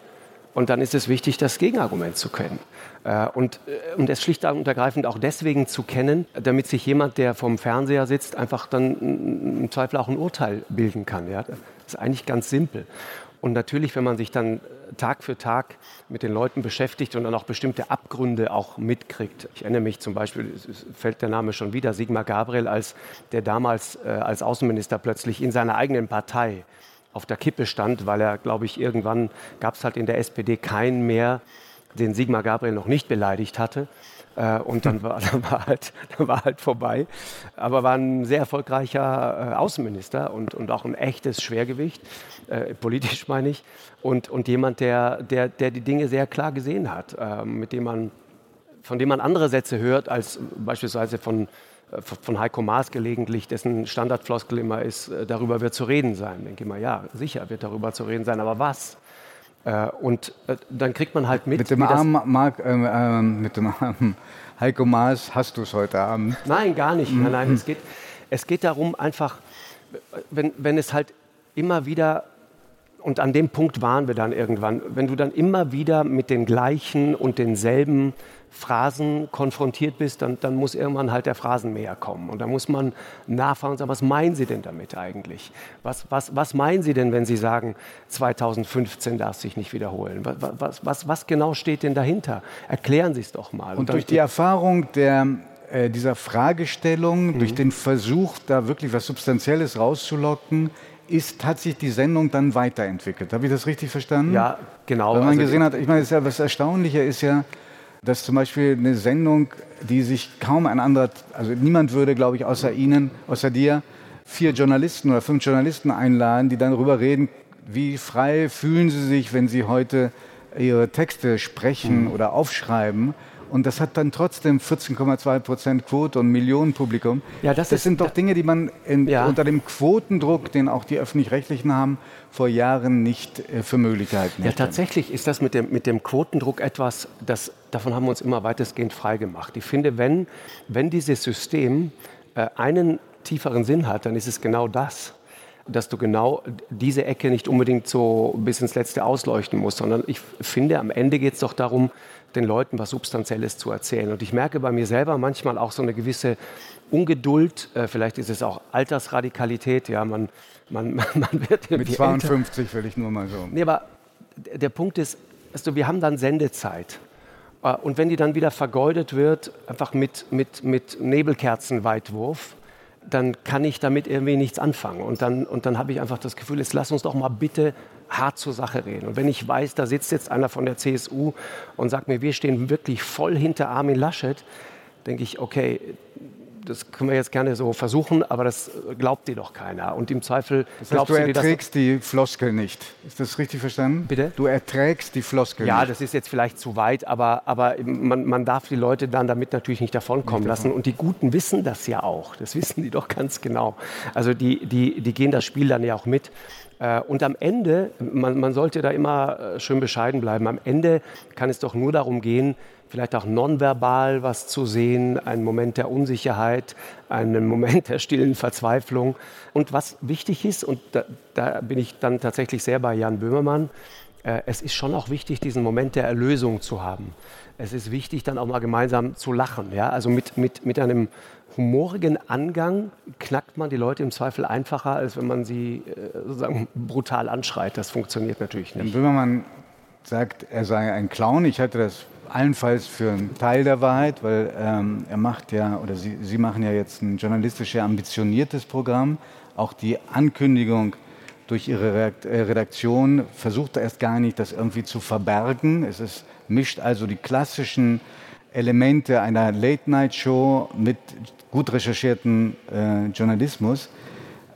und dann ist es wichtig, das Gegenargument zu kennen. Äh, und, äh, und es schlicht und ergreifend auch deswegen zu kennen, damit sich jemand, der vom Fernseher sitzt, einfach dann im Zweifel auch ein Urteil bilden kann. Ja? Das ist eigentlich ganz simpel. Und natürlich, wenn man sich dann Tag für Tag mit den Leuten beschäftigt und dann auch bestimmte Abgründe auch mitkriegt. Ich erinnere mich zum Beispiel, es fällt der Name schon wieder, Sigmar Gabriel, als der damals äh, als Außenminister plötzlich in seiner eigenen Partei auf der Kippe stand, weil er, glaube ich, irgendwann gab es halt in der SPD keinen mehr, den Sigmar Gabriel noch nicht beleidigt hatte. Äh, und dann war, dann, war halt, dann war halt vorbei. Aber war ein sehr erfolgreicher äh, Außenminister und, und auch ein echtes Schwergewicht, äh, politisch meine ich. Und, und jemand, der, der, der die Dinge sehr klar gesehen hat, äh, mit dem man, von dem man andere Sätze hört, als beispielsweise von, äh, von Heiko Maas gelegentlich, dessen Standardfloskel immer ist, darüber wird zu reden sein. Denke ich mal, ja, sicher wird darüber zu reden sein, aber was? Äh, und äh, dann kriegt man halt mit. Mit dem armen Mark, äh, äh, mit dem armen Heiko Maas hast du es heute Abend. Nein, gar nicht. Nein, nein, es geht, es geht darum, einfach, wenn, wenn es halt immer wieder, und an dem Punkt waren wir dann irgendwann, wenn du dann immer wieder mit den gleichen und denselben Phrasen konfrontiert bist, dann, dann muss irgendwann halt der Phrasenmäher kommen. Und da muss man nachfragen und sagen, was meinen Sie denn damit eigentlich? Was, was, was meinen Sie denn, wenn Sie sagen, 2015 darf sich nicht wiederholen? Was, was, was, was genau steht denn dahinter? Erklären Sie es doch mal. Und, und durch die Erfahrung der, äh, dieser Fragestellung, mhm. durch den Versuch, da wirklich was Substanzielles rauszulocken, ist, hat sich die Sendung dann weiterentwickelt. Habe ich das richtig verstanden? Ja, genau. Weil man also gesehen hat, ich meine, ja, was Erstaunlicher ist ja, dass zum Beispiel eine Sendung, die sich kaum ein anderer, also niemand würde, glaube ich, außer Ihnen, außer dir, vier Journalisten oder fünf Journalisten einladen, die dann darüber reden, wie frei fühlen Sie sich, wenn Sie heute Ihre Texte sprechen mhm. oder aufschreiben. Und das hat dann trotzdem 14,2 Prozent Quote und Millionenpublikum. Ja, das, das sind doch Dinge, die man in, ja. unter dem Quotendruck, den auch die Öffentlich-Rechtlichen haben, vor Jahren nicht äh, für möglich gehalten Ja, tatsächlich ist das mit dem, mit dem Quotendruck etwas, das, davon haben wir uns immer weitestgehend frei gemacht. Ich finde, wenn, wenn dieses System äh, einen tieferen Sinn hat, dann ist es genau das dass du genau diese Ecke nicht unbedingt so bis ins Letzte ausleuchten musst, sondern ich finde, am Ende geht es doch darum, den Leuten was Substanzielles zu erzählen. Und ich merke bei mir selber manchmal auch so eine gewisse Ungeduld, äh, vielleicht ist es auch Altersradikalität, ja, man, man, man wird Mit 52 älter. will ich nur mal so. Nee, aber der Punkt ist, also wir haben dann Sendezeit. Äh, und wenn die dann wieder vergeudet wird, einfach mit, mit, mit Nebelkerzenweitwurf, dann kann ich damit irgendwie nichts anfangen. Und dann, und dann habe ich einfach das Gefühl, jetzt lass uns doch mal bitte hart zur Sache reden. Und wenn ich weiß, da sitzt jetzt einer von der CSU und sagt mir, wir stehen wirklich voll hinter Armin Laschet, denke ich, okay, das können wir jetzt gerne so versuchen, aber das glaubt dir doch keiner. Und im Zweifel das heißt, du erträgst die Floskel nicht. Ist das richtig verstanden? Bitte? Du erträgst die Floskel ja, nicht. Ja, das ist jetzt vielleicht zu weit, aber, aber man, man darf die Leute dann damit natürlich nicht davonkommen nicht davon. lassen. Und die Guten wissen das ja auch. Das wissen die doch ganz genau. Also die, die, die gehen das Spiel dann ja auch mit. Äh, und am Ende, man, man sollte da immer äh, schön bescheiden bleiben, am Ende kann es doch nur darum gehen, vielleicht auch nonverbal was zu sehen, einen Moment der Unsicherheit, einen Moment der stillen Verzweiflung. Und was wichtig ist, und da, da bin ich dann tatsächlich sehr bei Jan Böhmermann, äh, es ist schon auch wichtig, diesen Moment der Erlösung zu haben. Es ist wichtig, dann auch mal gemeinsam zu lachen. Ja? Also mit, mit, mit einem humorigen Angang knackt man die Leute im Zweifel einfacher, als wenn man sie äh, sozusagen brutal anschreit. Das funktioniert natürlich nicht. Jan Böhmermann sagt, er sei ein Clown. Ich hatte das allenfalls für einen Teil der Wahrheit, weil ähm, er macht ja, oder Sie, Sie machen ja jetzt ein journalistisch ambitioniertes Programm. Auch die Ankündigung durch Ihre äh, Redaktion versucht erst gar nicht, das irgendwie zu verbergen. Es ist, mischt also die klassischen Elemente einer Late-Night-Show mit gut recherchierten äh, Journalismus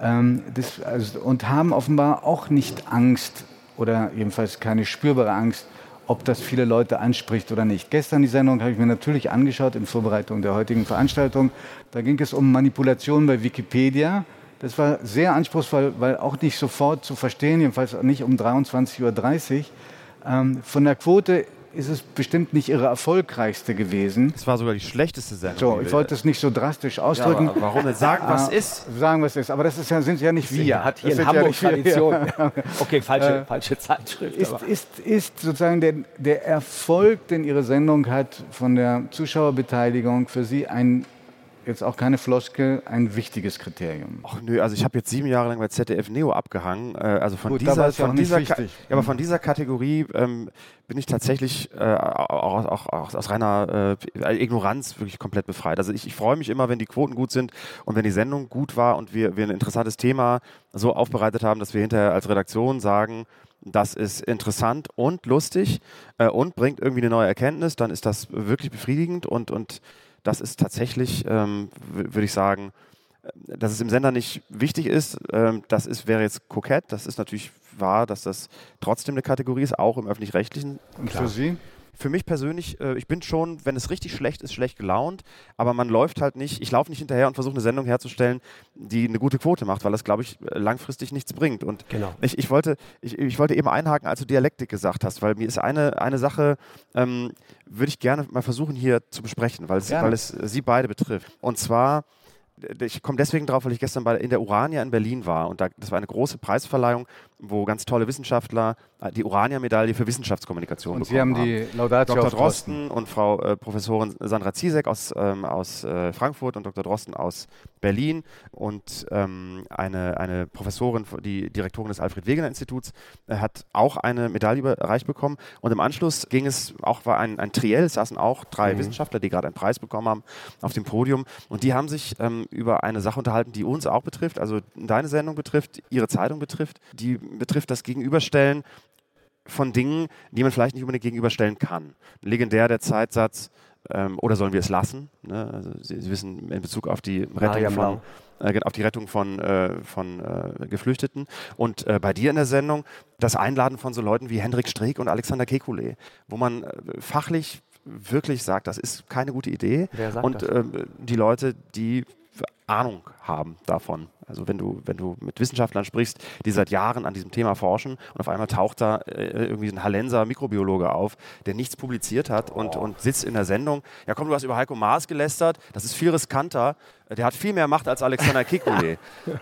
ähm, das, also, und haben offenbar auch nicht Angst oder jedenfalls keine spürbare Angst ob das viele Leute anspricht oder nicht. Gestern die Sendung habe ich mir natürlich angeschaut in Vorbereitung der heutigen Veranstaltung. Da ging es um Manipulation bei Wikipedia. Das war sehr anspruchsvoll, weil auch nicht sofort zu verstehen, jedenfalls nicht um 23.30 Uhr. Ähm, von der Quote ist es bestimmt nicht ihre erfolgreichste gewesen. Es war sogar die schlechteste Sendung. So, ich wollte es nicht so drastisch ausdrücken. Ja, warum nicht sagen, was äh, ist? Sagen, was ist. Aber das ist ja, sind ja nicht wir. Hat hier das in Hamburg ja Tradition. okay, falsche, äh, falsche Zeitschrift. Ist, ist, ist, sozusagen der, der Erfolg, den Ihre Sendung hat von der Zuschauerbeteiligung für Sie ein jetzt auch keine Floskel, ein wichtiges Kriterium. Ach nö, also ich habe jetzt sieben Jahre lang bei ZDF Neo abgehangen. Äh, also von Gut, dieser, von dieser, ja, aber von dieser Kategorie ähm, bin ich tatsächlich äh, auch, auch, auch, aus reiner äh, Ignoranz wirklich komplett befreit. Also ich, ich freue mich immer, wenn die Quoten gut sind und wenn die Sendung gut war und wir, wir ein interessantes Thema so aufbereitet haben, dass wir hinterher als Redaktion sagen, das ist interessant und lustig äh, und bringt irgendwie eine neue Erkenntnis, dann ist das wirklich befriedigend und, und das ist tatsächlich, ähm, würde ich sagen, äh, dass es im Sender nicht wichtig ist, ähm, das ist, wäre jetzt kokett. Das ist natürlich wahr, dass das trotzdem eine Kategorie ist, auch im öffentlich-rechtlichen. Und für Sie? Für mich persönlich, äh, ich bin schon, wenn es richtig schlecht ist, schlecht gelaunt, aber man läuft halt nicht, ich laufe nicht hinterher und versuche eine Sendung herzustellen, die eine gute Quote macht, weil das, glaube ich, langfristig nichts bringt. Und genau. ich, ich, wollte, ich, ich wollte eben einhaken, als du Dialektik gesagt hast, weil mir ist eine, eine Sache, ähm, würde ich gerne mal versuchen hier zu besprechen, weil es, weil es Sie beide betrifft. Und zwar ich komme deswegen drauf, weil ich gestern bei, in der Urania in Berlin war und da, das war eine große Preisverleihung, wo ganz tolle Wissenschaftler äh, die Urania-Medaille für Wissenschaftskommunikation und bekommen haben. Sie haben die Laudatio Dr. Drosten und Frau äh, Professorin Sandra Ziesek aus, ähm, aus äh, Frankfurt und Dr. Drosten aus Berlin und ähm, eine, eine Professorin, die Direktorin des Alfred-Wegener-Instituts, äh, hat auch eine Medaille überreicht bekommen und im Anschluss ging es auch, war ein, ein Triell, es saßen auch drei mhm. Wissenschaftler, die gerade einen Preis bekommen haben, auf dem Podium und die haben sich ähm, über eine Sache unterhalten, die uns auch betrifft, also deine Sendung betrifft, ihre Zeitung betrifft, die betrifft das Gegenüberstellen von Dingen, die man vielleicht nicht unbedingt gegenüberstellen kann. Legendär der Zeitsatz, ähm, oder sollen wir es lassen? Ne? Also Sie, Sie, wissen in Bezug auf die Rettung von, äh, auf die Rettung von, äh, von äh, Geflüchteten. Und äh, bei dir in der Sendung das Einladen von so Leuten wie Hendrik Streeck und Alexander Kekulé, wo man äh, fachlich wirklich sagt, das ist keine gute Idee. und ähm, die Leute, die Ahnung haben davon. Also wenn du, wenn du mit Wissenschaftlern sprichst, die seit Jahren an diesem Thema forschen und auf einmal taucht da äh, irgendwie ein Hallenser Mikrobiologe auf, der nichts publiziert hat und, und sitzt in der Sendung. Ja komm, du hast über Heiko Maas gelästert, das ist viel riskanter, der hat viel mehr Macht als Alexander Kekulé.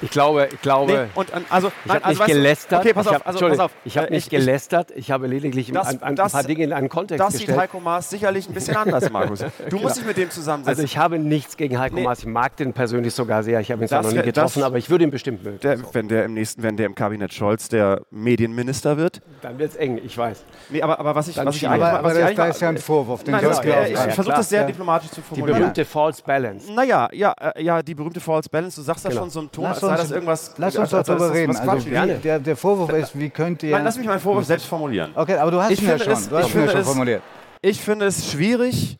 Ich glaube, ich glaube. Nee, und, also, ich habe also, nicht gelästert. Okay, pass auf, also, pass auf. Ich habe nicht gelästert. Ich habe lediglich das, ein, ein, das, paar Dinge in einen Kontext das gestellt. Das sieht Heiko Maas sicherlich ein bisschen anders, Markus. Du musst dich mit dem zusammensetzen. Also ich habe nichts gegen Heiko nee. Maas. Ich mag den persönlich sogar sehr. Ich habe ihn zwar noch nie getroffen, aber ich würde ihn bestimmt mögen. Der, wenn der im nächsten, wenn der im Kabinett Scholz der Medienminister wird, dann wird es eng. Ich weiß. Nee, aber, aber was ich, was ich aber, aber was das, da ist ja ein Vorwurf. Den Nein, das, ich, ich versuche das sehr diplomatisch zu formulieren. Die berühmte False Balance. Naja, ja, äh, ja, die berühmte False Balance. Du sagst da genau. schon so ein Ton, als sei das irgendwas was. Lass uns doch darüber reden. Also, wie, der, der Vorwurf ist, wie könnt ihr. Nein, lass mich meinen Vorwurf selbst formulieren. Okay, aber du hast ich ihn ja schon. Es, du hast ihn ja schon formuliert. Ich finde es schwierig,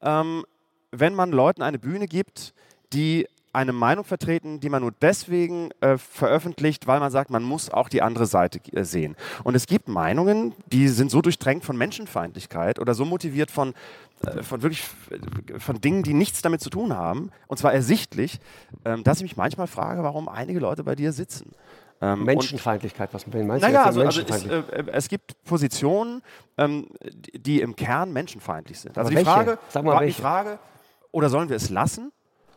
ähm, wenn man Leuten eine Bühne gibt, die eine Meinung vertreten, die man nur deswegen äh, veröffentlicht, weil man sagt, man muss auch die andere Seite äh, sehen. Und es gibt Meinungen, die sind so durchtränkt von Menschenfeindlichkeit oder so motiviert von, äh, von wirklich äh, von Dingen, die nichts damit zu tun haben, und zwar ersichtlich, ähm, dass ich mich manchmal frage, warum einige Leute bei dir sitzen. Ähm, Menschenfeindlichkeit, was meinst du? Naja, also, also es, äh, es, gibt Positionen, ähm, die im Kern menschenfeindlich sind. Also die Frage, Sag mal, die Frage, oder sollen wir es lassen?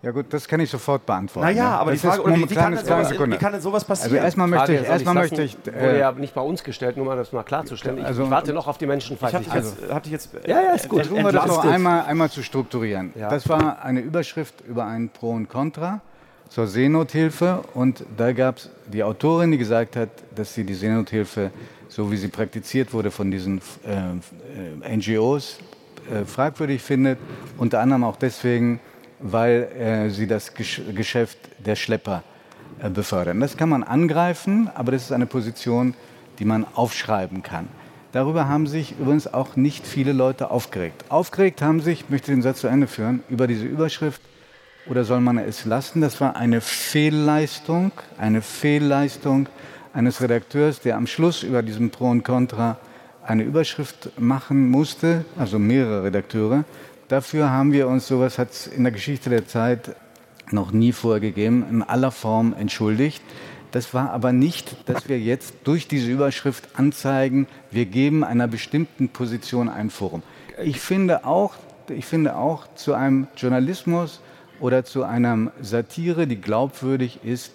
Ja gut, das kann ich sofort beantworten. Naja, aber das die Frage, wie, kann sowas, wie, kann denn sowas passieren? Also erstmal möchte ich, erstmal möchte ich, äh, wurde ja nicht bei uns gestellt, nur mal das mal klarzustellen. Ich, also, ich warte noch auf die Menschenfeindlichkeit. Ich also, hatte jetzt, ja, ja, ist gut. Versuchen wir das noch einmal, einmal zu strukturieren. Ja. Das war eine Überschrift über ein Pro und Contra zur Seenothilfe und da gab es die Autorin, die gesagt hat, dass sie die Seenothilfe, so wie sie praktiziert wurde von diesen äh, äh NGOs, äh, fragwürdig findet, unter anderem auch deswegen, weil äh, sie das Gesch Geschäft der Schlepper äh, befördern. Das kann man angreifen, aber das ist eine Position, die man aufschreiben kann. Darüber haben sich übrigens auch nicht viele Leute aufgeregt. Aufgeregt haben sich, ich möchte den Satz zu Ende führen, über diese Überschrift oder soll man es lassen? Das war eine Fehlleistung, eine Fehlleistung eines Redakteurs, der am Schluss über diesen Pro und Contra eine Überschrift machen musste, also mehrere Redakteure. Dafür haben wir uns, sowas hat es in der Geschichte der Zeit noch nie vorgegeben, in aller Form entschuldigt. Das war aber nicht, dass wir jetzt durch diese Überschrift anzeigen, wir geben einer bestimmten Position ein Forum. Ich finde auch, ich finde auch zu einem Journalismus oder zu einer Satire, die glaubwürdig ist,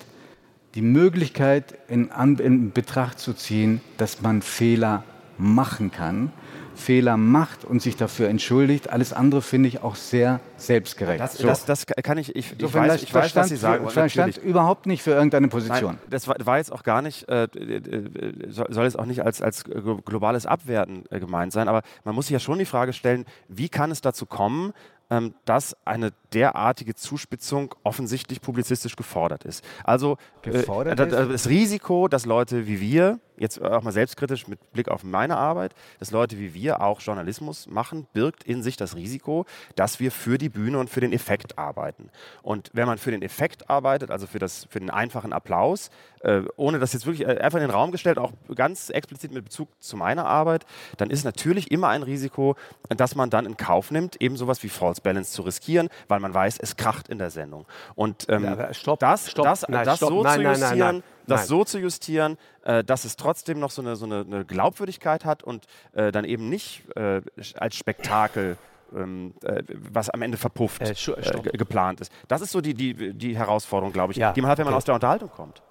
die Möglichkeit in, in Betracht zu ziehen, dass man Fehler machen kann, Fehler macht und sich dafür entschuldigt. Alles andere finde ich auch sehr selbstgerecht. Das, so. das, das kann ich, ich, ich weiß, ich weiß, was Sie sagen. Für, stand überhaupt nicht für irgendeine Position. Nein, das war, war, jetzt auch gar nicht, äh, äh soll es auch nicht als, als globales Abwerten äh, gemeint sein, aber man muss sich ja schon die Frage stellen, wie kann es dazu kommen, ähm, dass eine derartige Zuspitzung offensichtlich publizistisch gefordert ist. Also äh, das Risiko, dass Leute wie wir, jetzt auch mal selbstkritisch mit Blick auf meine Arbeit, dass Leute wie wir auch Journalismus machen, birgt in sich das Risiko, dass wir für die Bühne und für den Effekt arbeiten. Und wenn man für den Effekt arbeitet, also für, das, für den einfachen Applaus, äh, ohne das jetzt wirklich äh, einfach in den Raum gestellt, auch ganz explizit mit Bezug zu meiner Arbeit, dann ist natürlich immer ein Risiko, dass man dann in Kauf nimmt, eben sowas wie False Balance zu riskieren, weil man weiß, es kracht in der Sendung. Und ähm, ja, stopp, das, stopp, das, nein, das stopp, so nein, zu justieren, nein, das so zu justieren, äh, dass es trotzdem noch so eine, so eine, eine Glaubwürdigkeit hat und äh, dann eben nicht äh, als Spektakel ähm, äh, was am Ende verpufft äh, äh, geplant ist. Das ist so die, die, die Herausforderung, glaube ich, ja, die man hat, wenn man okay. aus der Unterhaltung kommt.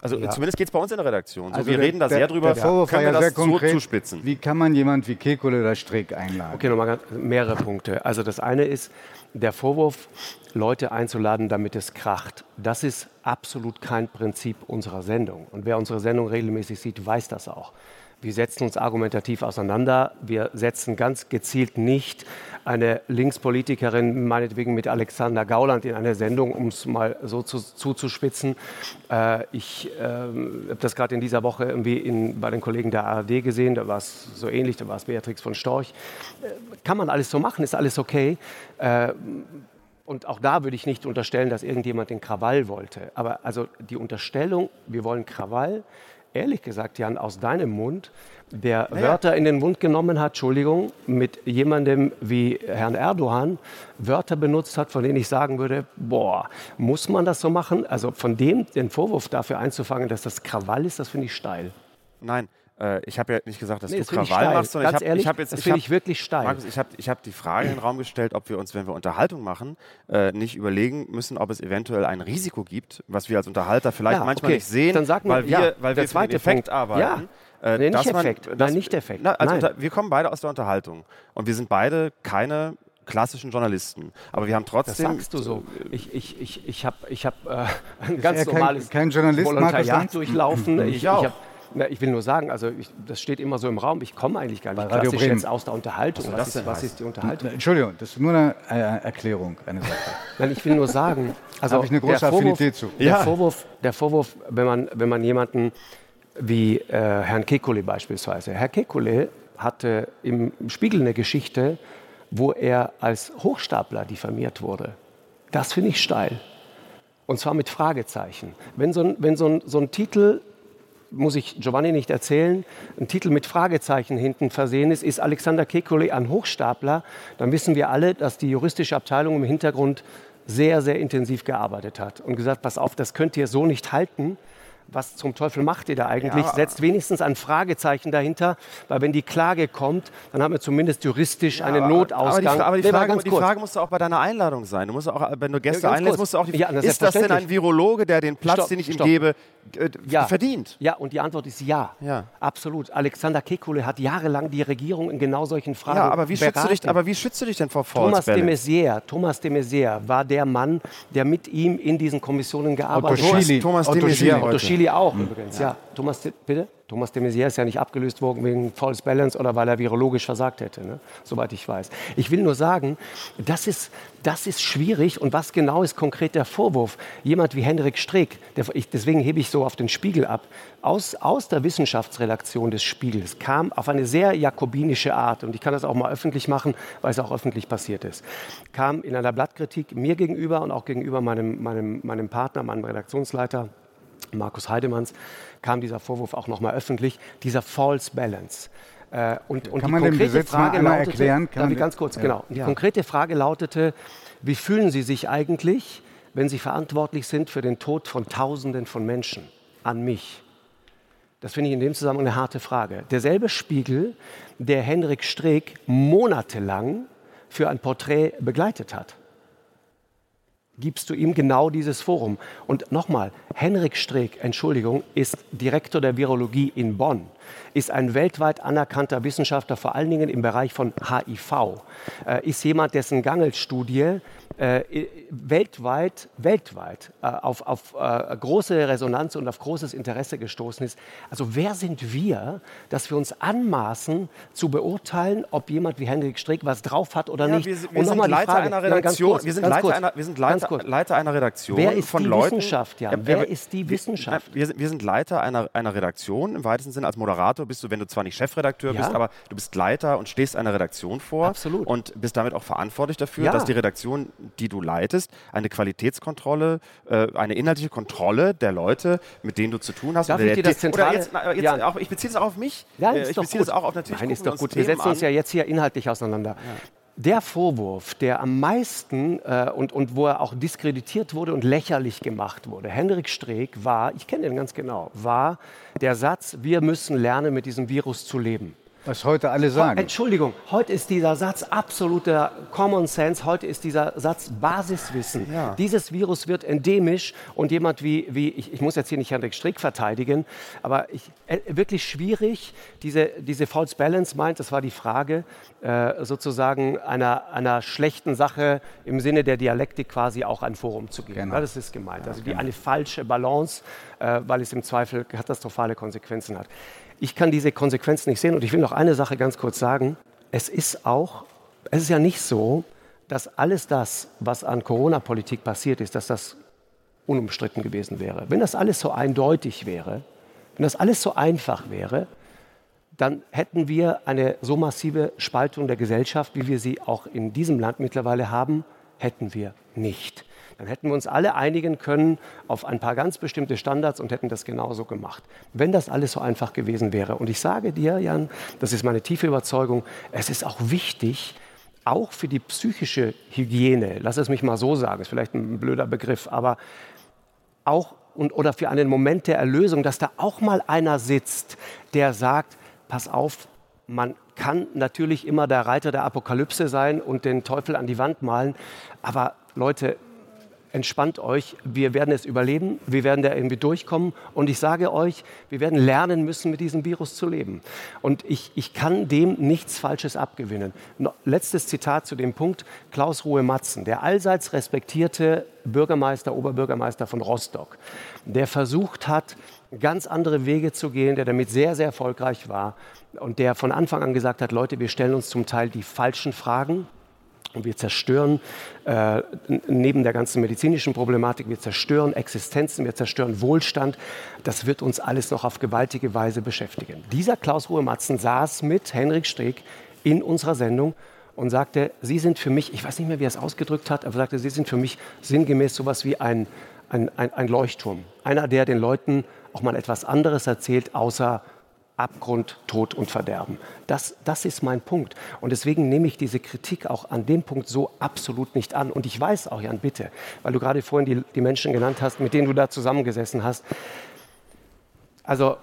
Also ja. zumindest geht es bei uns in der Redaktion. So, also wir der, reden da sehr drüber, der Vorwurf können wir ja das konkret, zuspitzen. Wie kann man jemand wie Kekule oder Strick einladen? Okay, nochmal mehrere Punkte. Also das eine ist, der Vorwurf, Leute einzuladen, damit es kracht. Das ist absolut kein Prinzip unserer Sendung. Und wer unsere Sendung regelmäßig sieht, weiß das auch. Wir setzen uns argumentativ auseinander. Wir setzen ganz gezielt nicht eine Linkspolitikerin, meinetwegen mit Alexander Gauland, in eine Sendung, um es mal so zu, zuzuspitzen. Äh, ich äh, habe das gerade in dieser Woche irgendwie in, bei den Kollegen der ARD gesehen. Da war es so ähnlich, da war es Beatrix von Storch. Äh, kann man alles so machen, ist alles okay. Äh, und auch da würde ich nicht unterstellen, dass irgendjemand den Krawall wollte. Aber also die Unterstellung, wir wollen Krawall, ehrlich gesagt, Jan, aus deinem Mund, der naja. Wörter in den Mund genommen hat, Entschuldigung, mit jemandem wie Herrn Erdogan Wörter benutzt hat, von denen ich sagen würde, boah, muss man das so machen? Also von dem den Vorwurf dafür einzufangen, dass das Krawall ist, das finde ich steil. Nein, äh, ich habe ja nicht gesagt, dass nee, du das Krawall machst, sondern Ganz ich habe hab jetzt. Das finde ich wirklich steil. Markus, ich habe ich hab die Frage in den Raum gestellt, ob wir uns, wenn wir Unterhaltung machen, äh, nicht überlegen müssen, ob es eventuell ein Risiko gibt, was wir als Unterhalter vielleicht ja, manchmal okay. nicht sehen, Dann sag weil wir, ja, weil wir den Effekt Punkt. arbeiten. Ja. Äh, nee, nicht Effekt. Man, Nein, nicht Effekt. Na, also Nein. wir kommen beide aus der Unterhaltung und wir sind beide keine klassischen Journalisten. Aber wir haben trotzdem. Das sagst du so. Ich, ich, ich, ich habe ich hab, äh, ein ganz normales kein, kein Journalist, Volontariat durchlaufen. Ich, ich, ich na, ich will nur sagen, also ich, das steht immer so im Raum, ich komme eigentlich gar nicht Bei klassisch jetzt aus der Unterhaltung. Also was, ist, was ist, die Unterhaltung? Entschuldigung, das ist nur eine Erklärung, eine Sache. Nein, ich will nur sagen, also habe ich eine große Vorwurf, Affinität zu. Der, ja. Vorwurf, der Vorwurf, wenn man, wenn man jemanden wie äh, Herrn Kekulé beispielsweise, Herr Kekulé hatte im Spiegel eine Geschichte, wo er als Hochstapler diffamiert wurde. Das finde ich steil. Und zwar mit Fragezeichen. Wenn so ein, wenn so ein, so ein Titel muss ich Giovanni nicht erzählen, ein Titel mit Fragezeichen hinten versehen ist, ist Alexander Kekulé ein Hochstapler, dann wissen wir alle, dass die juristische Abteilung im Hintergrund sehr, sehr intensiv gearbeitet hat und gesagt, pass auf, das könnt ihr so nicht halten was zum Teufel macht ihr da eigentlich? Ja. Setzt wenigstens ein Fragezeichen dahinter, weil wenn die Klage kommt, dann haben wir zumindest juristisch ja, einen Notausgang. Aber die, aber die, Frage, die Frage musst du auch bei deiner Einladung sein. Du musst auch, wenn du Gäste ja, einlädst, musst du auch die ja, das ist das denn ein Virologe, der den Platz, stopp, den ich ihm gebe, äh, ja. verdient? Ja, und die Antwort ist ja. ja. Absolut. Alexander Kekulé hat jahrelang die Regierung in genau solchen Fragen ja, aber wie beraten. Schützt du dich, aber wie schützt du dich denn vor False Thomas de Maizière, Thomas de Maizière war der Mann, der mit ihm in diesen Kommissionen gearbeitet hat. Thomas de Maizière. Otto Schily auch mhm. übrigens, ja. Thomas, bitte? Thomas de Maizière ist ja nicht abgelöst worden wegen False Balance oder weil er virologisch versagt hätte, ne? soweit ich weiß. Ich will nur sagen, das ist, das ist schwierig und was genau ist konkret der Vorwurf? Jemand wie Henrik Streeck, der, ich, deswegen hebe ich so auf den Spiegel ab, aus, aus der Wissenschaftsredaktion des Spiegels kam auf eine sehr jakobinische Art, und ich kann das auch mal öffentlich machen, weil es auch öffentlich passiert ist, kam in einer Blattkritik mir gegenüber und auch gegenüber meinem, meinem, meinem Partner, meinem Redaktionsleiter, Markus Heidemanns, kam dieser Vorwurf auch nochmal öffentlich, dieser False Balance. Äh, und, und Kann man den Besitz Frage lautete, erklären? Kann ganz kurz, ja. genau. Die ja. konkrete Frage lautete, wie fühlen Sie sich eigentlich, wenn Sie verantwortlich sind für den Tod von Tausenden von Menschen an mich? Das finde ich in dem Zusammenhang eine harte Frage. Derselbe Spiegel, der Henrik Streeck monatelang für ein Porträt begleitet hat gibst du ihm genau dieses Forum. Und nochmal, Henrik Streeck, Entschuldigung, ist Direktor der Virologie in Bonn, ist ein weltweit anerkannter Wissenschaftler, vor allen Dingen im Bereich von HIV, äh, ist jemand, dessen Gangelstudie äh, weltweit, weltweit äh, auf, auf große Resonanz und auf großes Interesse gestoßen ist. Also wer sind wir, dass wir uns anmaßen zu beurteilen, ob jemand wie Henrik Strick was drauf hat oder ja, nicht? Wir, wir sind Leiter Frage, einer Redaktion. Kurz, wir sind, Leiter einer, wir sind Leiter, Leiter, einer Redaktion wer ist von die Leuten. Wissenschaft, Jan? Wer ist die Wissenschaft? Wir, wir sind Leiter einer, einer Redaktion. Im weitesten Sinne als Moderator bist du, wenn du zwar nicht Chefredakteur ja? bist, aber du bist Leiter und stehst einer Redaktion vor. Absolut. Und bist damit auch verantwortlich dafür, ja. dass die Redaktion die du leitest, eine Qualitätskontrolle, äh, eine inhaltliche Kontrolle der Leute, mit denen du zu tun hast. Darf ich dir das Zentrale? Jetzt, jetzt ja. auch, ich beziehe es auch auf mich. Ja, äh, ich beziehe es auch auf natürlich. Nein, ist doch gut. Wir setzen uns ja jetzt hier inhaltlich auseinander. Der Vorwurf, der am meisten äh, und, und wo er auch diskreditiert wurde und lächerlich gemacht wurde, Henrik Streeck war, ich kenne den ganz genau, war der Satz, wir müssen lernen, mit diesem Virus zu leben. Was heute alle sagen. Entschuldigung, heute ist dieser Satz absoluter Common Sense, heute ist dieser Satz Basiswissen. Ja. Dieses Virus wird endemisch und jemand wie, wie ich, ich muss jetzt hier nicht Hendrik Strick verteidigen, aber ich, äh, wirklich schwierig, diese, diese False Balance meint, das war die Frage, äh, sozusagen einer, einer schlechten Sache im Sinne der Dialektik quasi auch ein Forum zu geben. Genau. Ja, das ist gemeint. Also wie eine falsche Balance, äh, weil es im Zweifel katastrophale Konsequenzen hat. Ich kann diese Konsequenzen nicht sehen. Und ich will noch eine Sache ganz kurz sagen. Es ist auch, es ist ja nicht so, dass alles das, was an Corona-Politik passiert ist, dass das unumstritten gewesen wäre. Wenn das alles so eindeutig wäre, wenn das alles so einfach wäre, dann hätten wir eine so massive Spaltung der Gesellschaft, wie wir sie auch in diesem Land mittlerweile haben, hätten wir nicht. Dann hätten wir uns alle einigen können auf ein paar ganz bestimmte Standards und hätten das genauso gemacht. Wenn das alles so einfach gewesen wäre. Und ich sage dir, Jan, das ist meine tiefe Überzeugung, es ist auch wichtig, auch für die psychische Hygiene, lass es mich mal so sagen, ist vielleicht ein blöder Begriff, aber auch und, oder für einen Moment der Erlösung, dass da auch mal einer sitzt, der sagt, pass auf, man kann natürlich immer der Reiter der Apokalypse sein und den Teufel an die Wand malen, aber Leute, entspannt euch, wir werden es überleben, wir werden da irgendwie durchkommen. Und ich sage euch, wir werden lernen müssen, mit diesem Virus zu leben. Und ich, ich kann dem nichts Falsches abgewinnen. Letztes Zitat zu dem Punkt, Klaus Ruhe-Matzen, der allseits respektierte Bürgermeister, Oberbürgermeister von Rostock, der versucht hat, ganz andere Wege zu gehen, der damit sehr, sehr erfolgreich war und der von Anfang an gesagt hat, Leute, wir stellen uns zum Teil die falschen Fragen, und wir zerstören, äh, neben der ganzen medizinischen Problematik, wir zerstören Existenzen, wir zerstören Wohlstand. Das wird uns alles noch auf gewaltige Weise beschäftigen. Dieser Klaus Ruhe-Matzen saß mit Henrik Streeck in unserer Sendung und sagte, Sie sind für mich, ich weiß nicht mehr, wie er es ausgedrückt hat, aber sagte, Sie sind für mich sinngemäß sowas wie ein, ein, ein, ein Leuchtturm. Einer, der den Leuten auch mal etwas anderes erzählt, außer Abgrund, Tod und Verderben. Das, das ist mein Punkt. Und deswegen nehme ich diese Kritik auch an dem Punkt so absolut nicht an. Und ich weiß auch, Jan, bitte, weil du gerade vorhin die, die Menschen genannt hast, mit denen du da zusammengesessen hast. Also,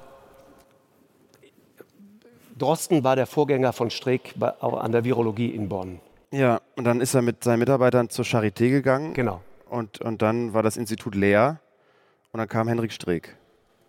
Drosten war der Vorgänger von Streeck an der Virologie in Bonn. Ja, und dann ist er mit seinen Mitarbeitern zur Charité gegangen. Genau. Und, und dann war das Institut leer und dann kam Henrik Streeck.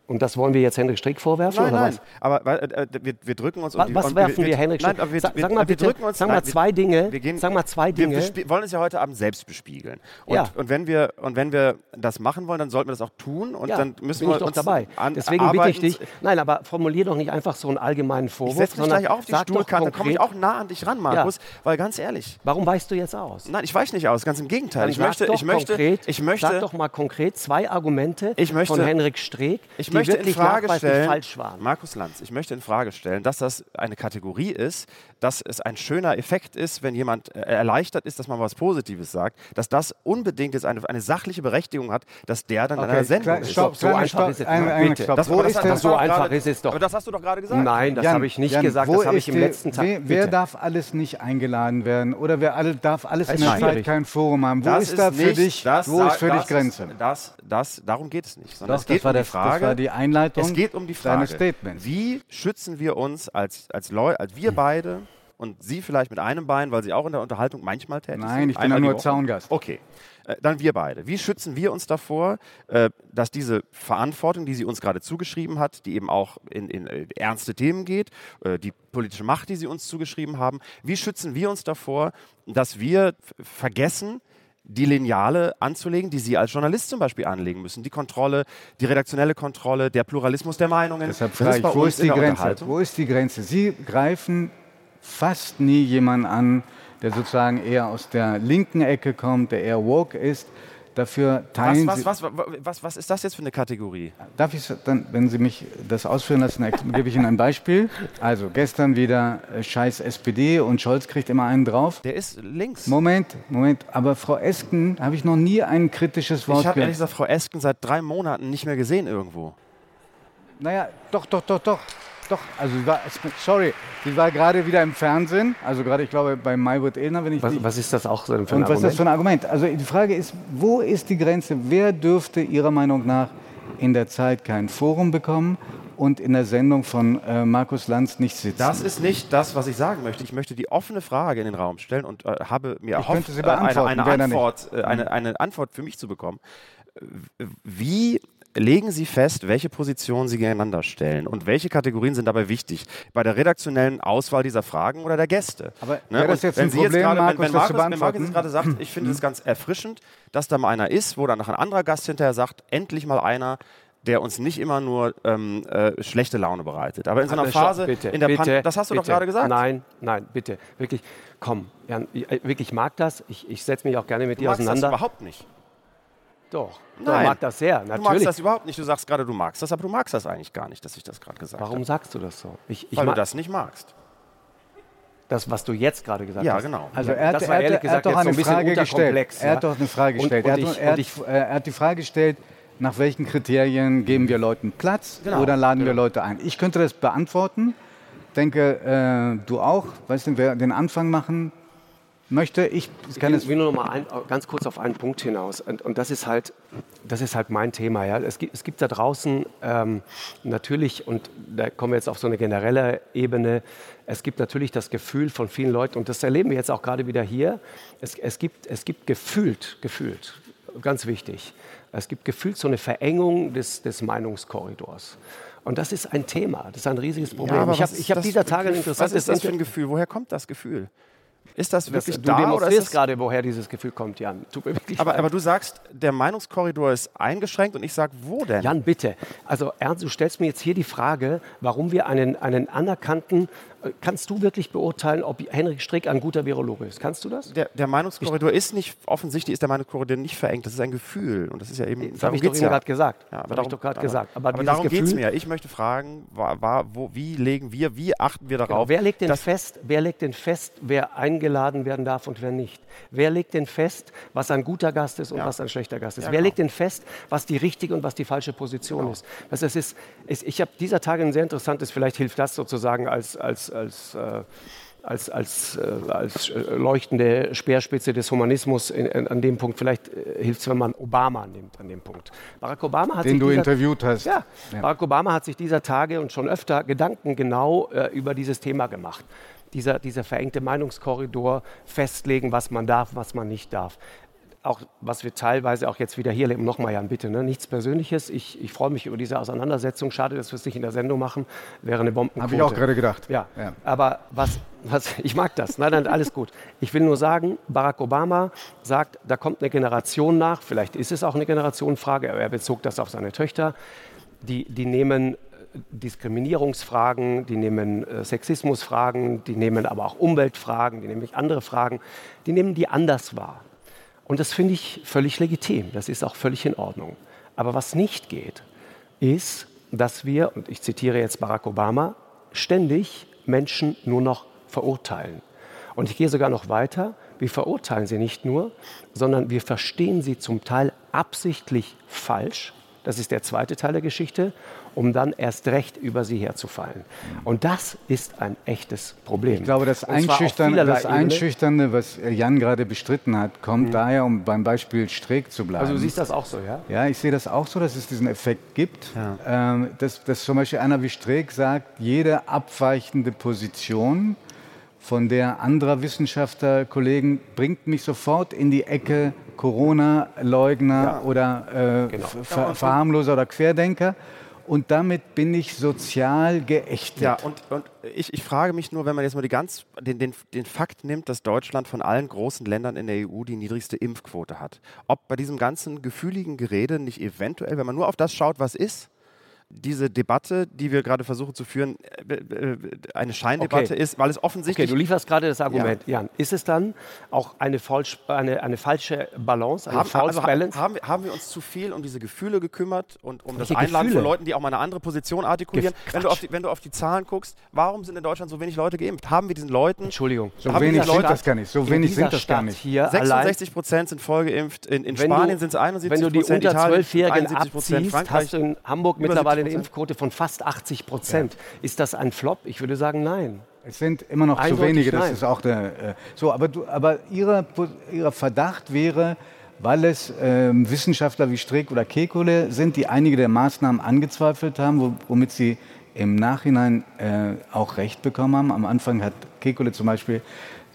Und das wollen wir jetzt Henrik Strick vorwerfen? Nein, oder nein. was? Aber äh, wir, wir, drücken uns. Was, was werfen wir, wir Henrik Strick? Nein, wir, sag, sag mal bitte, drücken uns, sag mal zwei Dinge. Wir gehen, sag mal zwei Dinge. Wir, wollen es ja heute Abend selbst bespiegeln. Und, ja. und, wenn wir, und wenn wir das machen wollen, dann sollten wir das auch tun. Und ja, dann müssen bin wir ich doch uns dabei. An, Deswegen bitte ich dich. Nein, aber formulier doch nicht einfach so einen allgemeinen Vorwurf. Ich setze mich gleich auf die Stuhlkante, komme ich auch nah an dich ran, Markus. Ja. Weil ganz ehrlich. Warum weichst du jetzt aus? Nein, ich weiche nicht aus. Ganz im Gegenteil. ich möchte, ich möchte, ich möchte. Sag doch mal konkret zwei Argumente von Henrik Streeck, die wirklich stellen, falsch waren. Markus Lanz, ich möchte in Frage stellen, dass das eine Kategorie ist, dass es ein schöner Effekt ist, wenn jemand äh, erleichtert ist, dass man was Positives sagt, dass das unbedingt jetzt eine, eine sachliche Berechtigung hat, dass der dann okay, in einer Sendung klar, ist. Stopp, so einfach ist es ein, Bitte. Das, wo ist das so einfach ist es doch. Aber das hast du doch gerade gesagt. Nein, das habe ich nicht Jan, gesagt, das habe ich im die, letzten Tag. Wer, wer darf alles nicht eingeladen werden oder wer alle, darf alles in der Zeit kein Forum haben? Wo ist da für dich, wo ist für dich Grenze? Das, das, darum geht es nicht. Das war, der, Frage, das war die Einleitung es geht um die Frage, wie schützen wir uns als, als Leute, als wir beide und Sie vielleicht mit einem Bein, weil Sie auch in der Unterhaltung manchmal tätig Nein, sind? Nein, ich bin ja nur Zaungast. Okay, äh, dann wir beide. Wie schützen wir uns davor, äh, dass diese Verantwortung, die sie uns gerade zugeschrieben hat, die eben auch in, in äh, ernste Themen geht, äh, die politische Macht, die sie uns zugeschrieben haben, wie schützen wir uns davor, dass wir vergessen, die Lineale anzulegen, die Sie als Journalist zum Beispiel anlegen müssen. Die Kontrolle, die redaktionelle Kontrolle, der Pluralismus der Meinungen. Deshalb frage ich, wo ist die Grenze? Wo ist die Grenze? Sie greifen fast nie jemanden an, der sozusagen eher aus der linken Ecke kommt, der eher woke ist. Dafür teilen was, was, was, was, was ist das jetzt für eine Kategorie? Darf ich dann, wenn Sie mich das ausführen lassen, gebe ich Ihnen ein Beispiel. Also gestern wieder äh, scheiß SPD und Scholz kriegt immer einen drauf. Der ist links. Moment, Moment. Aber Frau Esken habe ich noch nie ein kritisches Wort gehört. Ich habe ehrlich gesagt Frau Esken seit drei Monaten nicht mehr gesehen irgendwo. Naja, doch, doch, doch, doch. Doch, also sie war, sorry, sie war gerade wieder im Fernsehen, also gerade, ich glaube, bei Maybrit Illner, wenn ich was, was ist das auch für ein und Argument? Und was ist das für ein Argument? Also die Frage ist, wo ist die Grenze? Wer dürfte Ihrer Meinung nach in der Zeit kein Forum bekommen und in der Sendung von äh, Markus Lanz nicht sitzen. Das ist nicht das, was ich sagen möchte. Ich möchte die offene Frage in den Raum stellen und äh, habe mir erhofft, äh, eine, eine, Antwort, äh, eine, eine Antwort für mich zu bekommen. Wie legen Sie fest, welche Positionen Sie gegeneinander stellen und welche Kategorien sind dabei wichtig bei der redaktionellen Auswahl dieser Fragen oder der Gäste. Aber ne? das jetzt ein Problem, jetzt grade, Markus, wenn, wenn, Markus, wenn Markus jetzt gerade sagt, ich finde es ganz erfrischend, dass da mal einer ist, wo dann noch ein anderer Gast hinterher sagt, endlich mal einer, der uns nicht immer nur ähm, äh, schlechte Laune bereitet. Aber in so einer Phase, bitte, in der bitte, das hast du bitte. doch gerade gesagt. Nein, nein, bitte, wirklich, komm, Jan, ich, äh, wirklich mag das. Ich, ich setze mich auch gerne mit du dir auseinander. Das überhaupt nicht. Doch, Nein. ich mag das sehr, natürlich. Du magst das überhaupt nicht. Du sagst gerade, du magst das, aber du magst das eigentlich gar nicht, dass ich das gerade gesagt habe. Warum hab. sagst du das so? Ich, ich Weil du das nicht magst. Das, was du jetzt gerade gesagt ja, hast. Ja, genau. Also er, hat, er, er hat doch eine so ein Frage gestellt. Ja? Er hat doch eine Frage gestellt. Und, und er, hat, ich, er, hat, ich, er, hat, die Frage gestellt, nach welchen Kriterien geben wir Leuten Platz genau, oder laden genau. wir Leute ein? Ich könnte das beantworten. Denke, äh, du auch. Weißt du, wer den Anfang machen möchte. Ich kann ich will nur noch mal ein, ganz kurz auf einen Punkt hinaus. Und, und, das, ist halt, das ist halt mein Thema. Ja. Es, gibt, es gibt da draußen ähm, natürlich, und da kommen wir jetzt auf so eine generelle Ebene, es gibt natürlich das Gefühl von vielen Leuten, und das erleben wir jetzt auch gerade wieder hier, es, es, gibt, es gibt gefühlt, gefühlt, ganz wichtig, es gibt gefühlt so eine Verengung des, des Meinungskorridors. Und das ist ein Thema, das ist ein riesiges Problem. Ja, ich habe hab dieser Tage ein interessantes... Was ist das für ein Gefühl? Woher kommt das Gefühl? Ist das wirklich das, da? Du demonstrierst gerade, woher dieses Gefühl kommt, Jan. Tut mir wirklich aber, aber, du sagst, der Meinungskorridor ist eingeschränkt und ich sage, wo denn? Jan, bitte. Also Ernst, du stellst mir jetzt hier die Frage, warum wir einen, einen anerkannten kannst du wirklich beurteilen, ob Henrik Strick ein guter Virologe ist? Kannst du das? Der, der Meinungskorridor ich, ist nicht, offensichtlich ist der Meinungskorridor nicht verengt. Das ist ein Gefühl. Und das ist ja eben. Das habe ich doch ja. gerade gesagt. Ja, aber darum, ich doch gerade gesagt. Aber, aber darum geht es mir. Ich möchte fragen, war, war, wo, wie legen wir, wie achten wir darauf? Genau. Wer, legt denn fest, wer legt denn fest, wer eingeladen werden darf und wer nicht? Wer legt denn fest, was ein guter Gast ist und ja. was ein schlechter Gast ist? wer genau. legt denn fest, was die richtige und was die falsche Position genau. ist? Es ist, es, ich habe dieser Tage ein sehr interessantes, vielleicht hilft das sozusagen als, als, als äh, als, als, äh, als äh, leuchtende Speerspitze des Humanismus in, an dem Punkt. Vielleicht hilft es, wenn man Obama nimmt an dem Punkt. Barack Obama hat Den du dieser, interviewt hast. Ja, ja, Barack Obama hat sich dieser Tage und schon öfter Gedanken genau äh, über dieses Thema gemacht. Dieser, dieser verengte Meinungskorridor festlegen, was man darf, was man nicht darf auch was wir teilweise auch jetzt wieder hier leben, nochmal Jan, bitte, ne? nichts Persönliches. Ich, ich freue mich über diese Auseinandersetzung. Schade, dass wir es nicht in der Sendung machen. Wäre eine Bombenquote. Habe ich auch gerade gedacht. Ja, ja. aber was, was, ich mag das. Nein, nein, alles gut. Ich will nur sagen, Barack Obama sagt, da kommt eine Generation nach. Vielleicht ist es auch eine Generationenfrage, aber er bezog das auf seine Töchter. Die, die nehmen äh, Diskriminierungsfragen, die nehmen äh, Sexismusfragen, die nehmen aber auch Umweltfragen, die nehmen andere Fragen, die nehmen die anders wahr. Und das finde ich völlig legitim, das ist auch völlig in Ordnung. Aber was nicht geht, ist, dass wir, und ich zitiere jetzt Barack Obama, ständig Menschen nur noch verurteilen. Und ich gehe sogar noch weiter, wir verurteilen sie nicht nur, sondern wir verstehen sie zum Teil absichtlich falsch das ist der zweite Teil der Geschichte, um dann erst recht über sie herzufallen. Und das ist ein echtes Problem. Ich glaube, das, Einschüchternde, das Einschüchternde, was Jan gerade bestritten hat, kommt mhm. daher, um beim Beispiel Streeck zu bleiben. Also du siehst das auch so, ja? Ja, ich sehe das auch so, dass es diesen Effekt gibt. Ja. Ähm, dass, dass zum Beispiel einer wie Streeck sagt, jede abweichende Position von der anderer Wissenschaftler, Kollegen, bringt mich sofort in die Ecke Corona-Leugner ja. oder äh, genau. Ver Verharmloser oder Querdenker. Und damit bin ich sozial geächtet. Ja, und, und ich, ich, frage mich nur, wenn man jetzt mal ganz, den, den, den Fakt nimmt, dass Deutschland von allen großen Ländern in der EU die niedrigste Impfquote hat, ob bei diesem ganzen gefühligen Gerede nicht eventuell, wenn man nur auf das schaut, was ist, diese Debatte, die wir gerade versuchen zu führen, äh, äh, eine Scheindebatte okay. ist, weil es offensichtlich. Okay, du lieferst gerade das Argument, ja. Jan. Ist es dann auch eine, falsch, eine, eine falsche Balance, eine haben, false also Balance? Haben, haben, wir uns zu viel um diese Gefühle gekümmert und um Welche das Einladen Gefühle? von Leuten, die auch mal eine andere Position artikulieren? wenn du, die, wenn du, auf die, Zahlen guckst, warum sind in Deutschland so wenig Leute geimpft? Haben wir diesen Leuten. Entschuldigung. So wenig sind das gar nicht. So wenig sind das gar nicht. Hier 66 Prozent sind vollgeimpft. In, in Spanien sind es 71 Prozent. Wenn du die unter 12-Jährigen abziehst, hast du in Hamburg mittlerweile eine Impfquote von fast 80 Prozent. Ja. Ist das ein Flop? Ich würde sagen, nein. Es sind immer noch Eindeutig zu wenige, das nein. ist auch der. Äh, so, aber, du, aber ihre, ihre Verdacht wäre, weil es äh, Wissenschaftler wie Strick oder Kekulé sind, die einige der Maßnahmen angezweifelt haben, womit sie im Nachhinein äh, auch recht bekommen haben. Am Anfang hat Kekulé zum Beispiel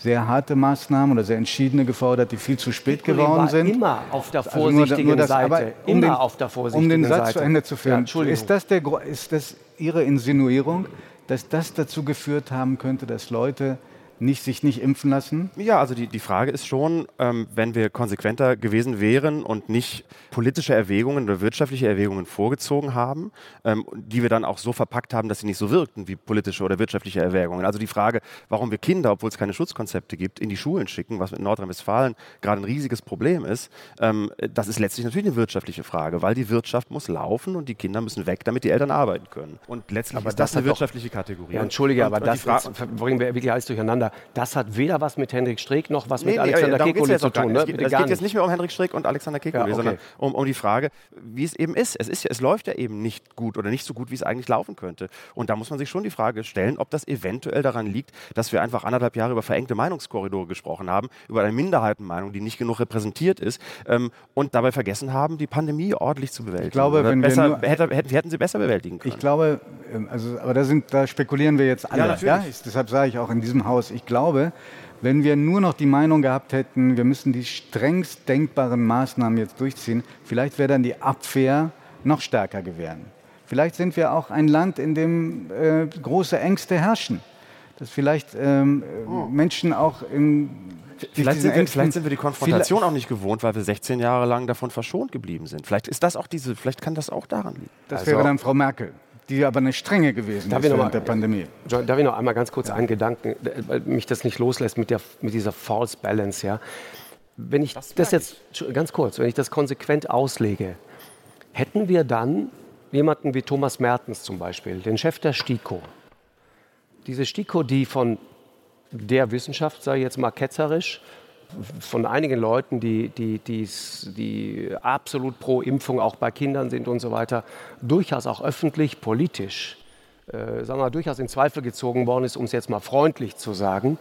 sehr harte Maßnahmen oder sehr entschiedene gefordert, die viel zu spät geworden sind. Immer auf der vorsichtigen also nur, nur das, Seite. Um immer den, auf der vorsichtigen Seite. Um den Satz Seite. zu Ende zu führen. Ja, ist, das der, ist das Ihre Insinuierung, dass das dazu geführt haben könnte, dass Leute nicht, sich nicht impfen lassen? Ja, also die, die Frage ist schon, ähm, wenn wir konsequenter gewesen wären und nicht politische Erwägungen oder wirtschaftliche Erwägungen vorgezogen haben, ähm, die wir dann auch so verpackt haben, dass sie nicht so wirkten wie politische oder wirtschaftliche Erwägungen. Also die Frage, warum wir Kinder, obwohl es keine Schutzkonzepte gibt, in die Schulen schicken, was mit Nordrhein-Westfalen gerade ein riesiges Problem ist, ähm, das ist letztlich natürlich eine wirtschaftliche Frage, weil die Wirtschaft muss laufen und die Kinder müssen weg, damit die Eltern arbeiten können. Und letztlich aber ist das, das eine wirtschaftliche Kategorie. Ja, Entschuldige, und, aber und das bringen wir wirklich alles durcheinander das hat weder was mit Hendrik Streeck noch was nee, mit nee, Alexander Kekulé zu tun. Ne? Es, geht, es geht jetzt nicht mehr um Hendrik Streeck und Alexander Kekulé, ja, okay. sondern um, um, die Frage, wie es eben ist. Es, ist. es läuft ja eben nicht gut oder nicht so gut, wie es eigentlich laufen könnte. Und da muss man sich schon die Frage stellen, ob das eventuell daran liegt, dass wir einfach anderthalb Jahre über verengte Meinungskorridore gesprochen haben, über eine Minderheitenmeinung, die nicht genug repräsentiert ist ähm, und dabei vergessen haben, die Pandemie ordentlich zu bewältigen. Ich glaube, wenn besser, wir hätte, hätten, hätten sie besser bewältigen können. Ich glaube, ähm, also, aber da, sind, da spekulieren wir jetzt alle. Ja, ja? Ich, deshalb sage ich auch in diesem Haus, ich glaube, wenn wir nur noch die Meinung gehabt hätten, wir müssen die strengst denkbaren Maßnahmen jetzt durchziehen, vielleicht wäre dann die Abwehr noch stärker gewesen. Vielleicht sind wir auch ein Land, in dem äh, große Ängste herrschen. Dass vielleicht ähm, oh. Menschen auch in Vielleicht sind, wir, vielleicht sind, wir, die Konfrontation auch nicht gewohnt, weil wir 16 Jahre lang davon verschont geblieben sind. Vielleicht ist das auch diese, vielleicht kann das auch daran liegen. Das also wäre dann Frau Merkel die aber eine strenge gewesen Darf ist während mal- der Pandemie. John, darf ich noch einmal ganz kurz einen Gedanken, weil mich das nicht loslässt mit, der, mit dieser False Balance, ja. Wenn ich das, jetzt, Entschuldigung, ganz kurz, wenn ich das konsequent auslege, hätten wir dann jemanden wie Thomas Mertens zum Beispiel, den Chef der STIKO. Diese STIKO, die von der Wissenschaft, sage ich jetzt mal ketzerisch, von einigen Leuten, die, die, die absolut pro Impfung auch bei Kindern sind und so weiter, durchaus auch öffentlich, politisch, äh, sagen wir mal, durchaus in Zweifel gezogen worden ist, um es jetzt mal freundlich zu sagen,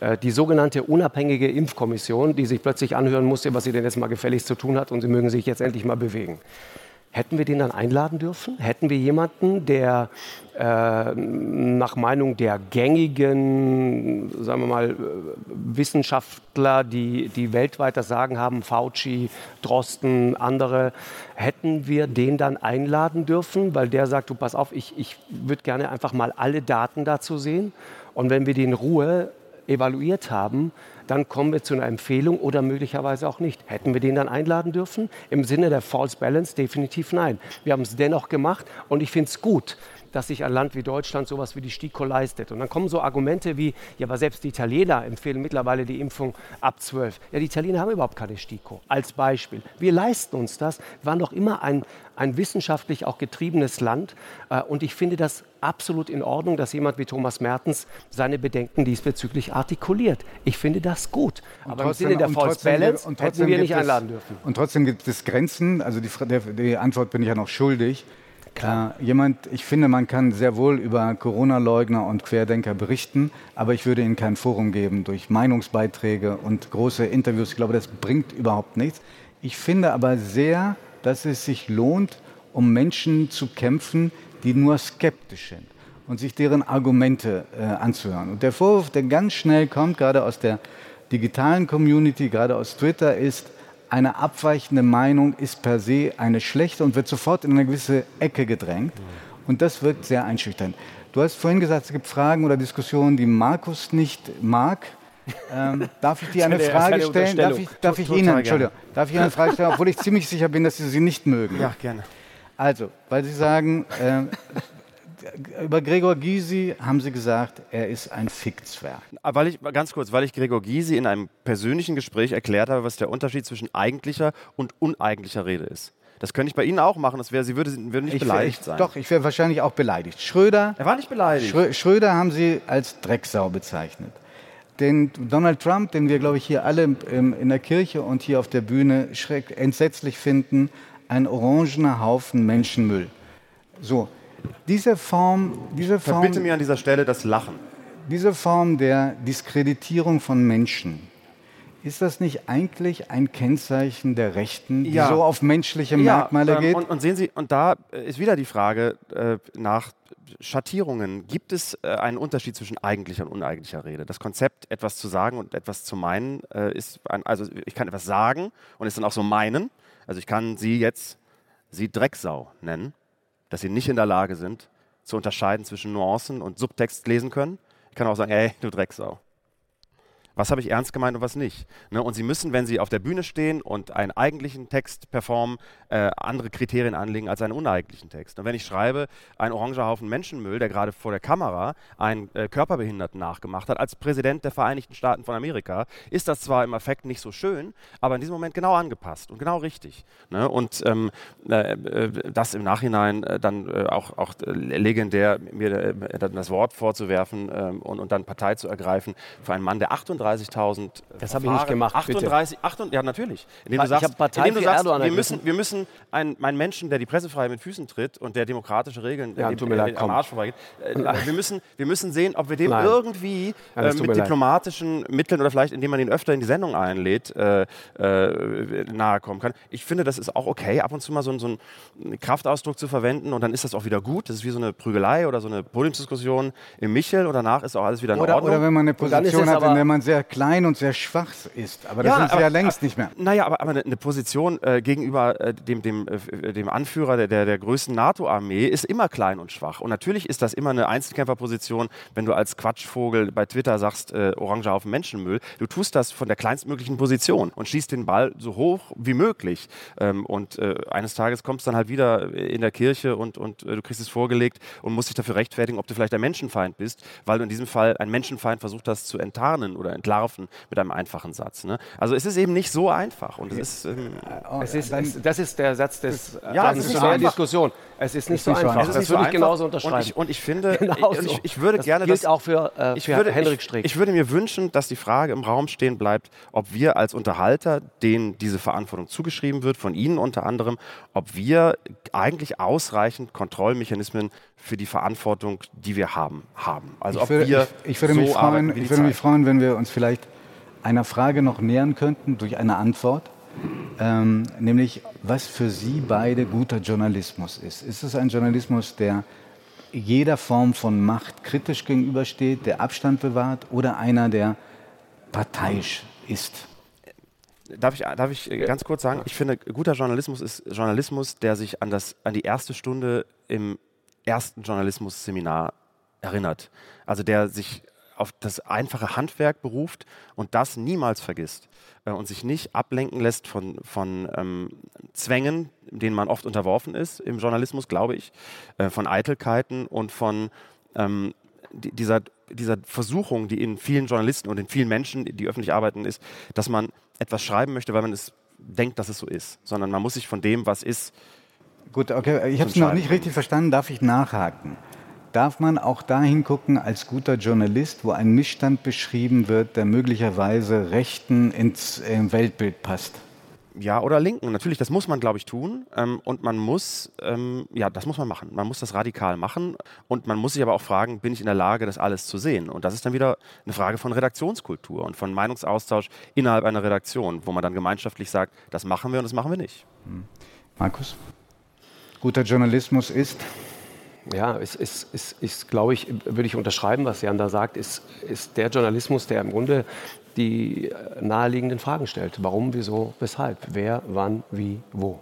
äh, die sogenannte unabhängige Impfkommission, die sich plötzlich anhören musste, was sie denn jetzt mal gefälligst zu tun hat und sie mögen sich jetzt endlich mal bewegen. Hätten wir den dann einladen dürfen? Hätten wir jemanden, der äh, nach Meinung der gängigen, sagen wir mal, äh, Wissenschaftler, die, die weltweit das Sagen haben, Fauci, Drosten, andere, hätten wir den dann einladen dürfen? Weil der sagt, du pass auf, ich, ich würde gerne einfach mal alle Daten dazu sehen. Und wenn wir die in Ruhe evaluiert haben, dann kommen wir zu einer Empfehlung oder möglicherweise auch nicht. Hätten wir den dann einladen dürfen? Im Sinne der False Balance definitiv nein. Wir haben es dennoch gemacht und ich finde es gut, dass sich ein Land wie Deutschland sowas wie die STIKO leistet. Und dann kommen so Argumente wie, ja, aber selbst die Italiener empfehlen mittlerweile die Impfung ab 12. Ja, die Italiener haben überhaupt keine STIKO. Als Beispiel. Wir leisten uns das. Wir waren doch immer ein, ein wissenschaftlich auch getriebenes Land. Äh, Und ich finde das absolut in Ordnung, dass jemand wie Thomas Mertens seine Bedenken diesbezüglich artikuliert. Ich finde das gut. Aber im trotzdem- Sinne der und False trotzdem- Balance und hätten wir nicht einladen dürfen. Und trotzdem gibt es Grenzen. Also die, die Antwort bin ich ja noch schuldig. Äh, jemand, ich finde, man kann sehr wohl über Corona-Leugner und Querdenker berichten, aber ich würde ihnen kein Forum geben durch Meinungsbeiträge und große Interviews. Ich glaube, das bringt überhaupt nichts. Ich finde aber sehr, dass es sich lohnt, um Menschen zu kämpfen, die nur skeptisch sind und sich deren Argumente äh, anzuhören. Und der Vorwurf, der ganz schnell kommt, gerade aus der digitalen Community, gerade aus Twitter, ist, eine abweichende Meinung ist per se eine schlechte und wird sofort in eine gewisse Ecke gedrängt. Und das wirkt sehr einschüchternd. Du hast vorhin gesagt, es gibt Fragen oder Diskussionen, die Markus nicht mag. Ähm, darf ich dir eine Frage stellen? Darf ich, darf ich Ihnen. Entschuldigung, darf ich Ihnen eine Frage stellen, obwohl ich ziemlich sicher bin, dass Sie sie nicht mögen? Ja, gerne. Also, weil Sie sagen, äh, über Gregor Gysi haben Sie gesagt, er ist ein Fickzwerg. Ah, Weil ich, ganz kurz, weil ich Gregor Gysi in einem persönlichen Gespräch erklärt habe, was der Unterschied zwischen eigentlicher und uneigentlicher Rede ist. Das könnte ich bei Ihnen auch machen, das wäre, Sie würde, würden nicht Ich, beleidigt ich, sein. Doch, ich wäre wahrscheinlich auch beleidigt. Schröder, Er war nicht beleidigt. Schrö Schröder haben Sie als Drecksau bezeichnet. Den Donald Trump, den wir, glaube ich, hier alle in der Kirche und hier auf der Bühne schreck, entsetzlich finden, ein orangener Haufen Menschenmüll. So, diese Form, diese Form, Verbitte mir an dieser Stelle das Lachen. diese Form der Diskreditierung von Menschen, ist das nicht eigentlich ein Kennzeichen der Rechten, die Ja. so auf menschliche Merkmale ähm, geht? Und, und sehen Sie, und da ist wieder die Frage äh, nach Schattierungen. Gibt es äh, einen Unterschied zwischen eigentlicher und uneigentlicher Rede? Das Konzept, etwas zu sagen und etwas zu meinen, äh, ist, ein, also ich kann etwas sagen und es dann auch so meinen. Also ich kann Sie jetzt, Sie Drecksau nennen, dass Sie nicht in der Lage sind, zu unterscheiden zwischen Nuancen und Subtext lesen können. Ich kann auch sagen, ey, du Drecksau. Was habe ich ernst gemeint und was nicht? Ne? Und Sie müssen, wenn Sie auf der Bühne stehen und einen eigentlichen Text performen, äh, andere Kriterien anlegen als einen uneigentlichen Text. Und wenn ich schreibe, ein oranger Haufen Menschenmüll, der gerade vor der Kamera einen äh, Körperbehinderten nachgemacht hat, als Präsident der Vereinigten Staaten von Amerika, ist das zwar im Effekt nicht so schön, aber in diesem Moment genau angepasst und genau richtig. Ne? Und ähm, äh, äh, das im Nachhinein äh, dann äh, auch, auch legendär, mir das Wort vorzuwerfen ähm, und, und dann Partei zu ergreifen für einen Mann, der 38.000 Das habe ich nicht gemacht, bitte. 38, 38, ja natürlich. Indem Ich du sagst, indem du sagst wir müssen, wir müssen einen, einen Menschen, der die Pressefreiheit mit Füßen tritt und der demokratische Regeln Ja, äh, tut mir leid, äh, am Arsch vorbeigeht, äh, wir, müssen, wir müssen sehen, ob wir dem Nein. irgendwie äh, mit mir leid. diplomatischen Mitteln oder vielleicht indem man ihn öfter in die Sendung einlädt, äh, äh, nahe kommen kann. Ich finde, das ist auch okay, ab und zu mal so, so einen Kraftausdruck zu verwenden und dann ist das auch wieder gut. Das ist wie so eine Prügelei oder so eine Podiumsdiskussion im Michel und danach ist auch alles wieder in Oder, Ordnung. oder wenn man eine Position hat, in der man sehr sehr klein und sehr schwach ist. Aber das ja, sind sie ja längst nicht mehr. Naja, aber, aber eine Position äh, gegenüber äh, dem, dem, äh, dem Anführer der, der, der größten NATO-Armee ist immer klein und schwach. Und natürlich ist das immer eine Einzelkämpferposition, wenn du als Quatschvogel bei Twitter sagst, äh, Orange auf Menschenmüll. Du tust das von der kleinstmöglichen Position und schießt den Ball so hoch wie möglich. Ähm, und äh, eines Tages kommst du dann halt wieder in der Kirche und, und äh, du kriegst es vorgelegt und musst dich dafür rechtfertigen, ob du vielleicht ein Menschenfeind bist, weil du in diesem Fall ein Menschenfeind versucht hast zu enttarnen oder entlarven mit einem einfachen Satz. Ne? Also es ist eben nicht so einfach. Und es ist, ähm, es ist, das ist der Satz des ja, es ist der Diskussion. Es ist nicht so einfach. Es ist das würde ich genauso unterschreiben. Und ich, und ich finde, genau ich, ich, ich, würde das gerne gilt das auch für, äh, ich würde, Henrik Strick. Ich, würde mir wünschen, dass die Frage im Raum stehen bleibt, ob wir als Unterhalter, denen diese Verantwortung zugeschrieben wird, von Ihnen unter anderem, ob wir eigentlich ausreichend Kontrollmechanismen für die Verantwortung, die wir haben, haben. Also ich würde, wir ich, ich würde so mich freuen, ich würde mich freuen, wenn wir uns vielleicht einer Frage noch nähern könnten durch eine Antwort. Ähm, nämlich, was für Sie beide guter Journalismus ist. Ist es ein Journalismus, der jeder Form von Macht kritisch gegenübersteht, der Abstand bewahrt oder einer, der parteiisch ist? Darf ich, darf ich ganz kurz sagen, ich finde, guter Journalismus ist Journalismus, der sich an, das, an die erste Stunde im ersten Journalismus-Seminar erinnert. Also der sich auf das einfache Handwerk beruft und das niemals vergisst äh, und sich nicht ablenken lässt von, von ähm, Zwängen, denen man oft unterworfen ist im Journalismus, glaube ich, äh, von Eitelkeiten und von ähm, dieser, dieser Versuchung, die in vielen Journalisten und in vielen Menschen, die öffentlich arbeiten, ist, dass man etwas schreiben möchte, weil man es denkt, dass es so ist, sondern man muss sich von dem, was ist, Gut, okay, ich habe es noch nicht richtig verstanden. Darf ich nachhaken? Darf man auch dahin gucken als guter Journalist, wo ein Missstand beschrieben wird, der möglicherweise Rechten ins äh, Weltbild passt? Ja, oder Linken. Natürlich, das muss man, glaube ich, tun. Ähm, und man muss, ähm, ja, das muss man machen. Man muss das radikal machen. Und man muss sich aber auch fragen, bin ich in der Lage, das alles zu sehen? Und das ist dann wieder eine Frage von Redaktionskultur und von Meinungsaustausch innerhalb einer Redaktion, wo man dann gemeinschaftlich sagt, das machen wir und das machen wir nicht. Hm. Markus? Guter Journalismus ist? Ja, es ist, ist, ist glaube ich, würde ich unterschreiben, was Jan da sagt, ist, ist der Journalismus, der im Grunde die naheliegenden Fragen stellt. Warum, wieso, weshalb, wer, wann, wie, wo.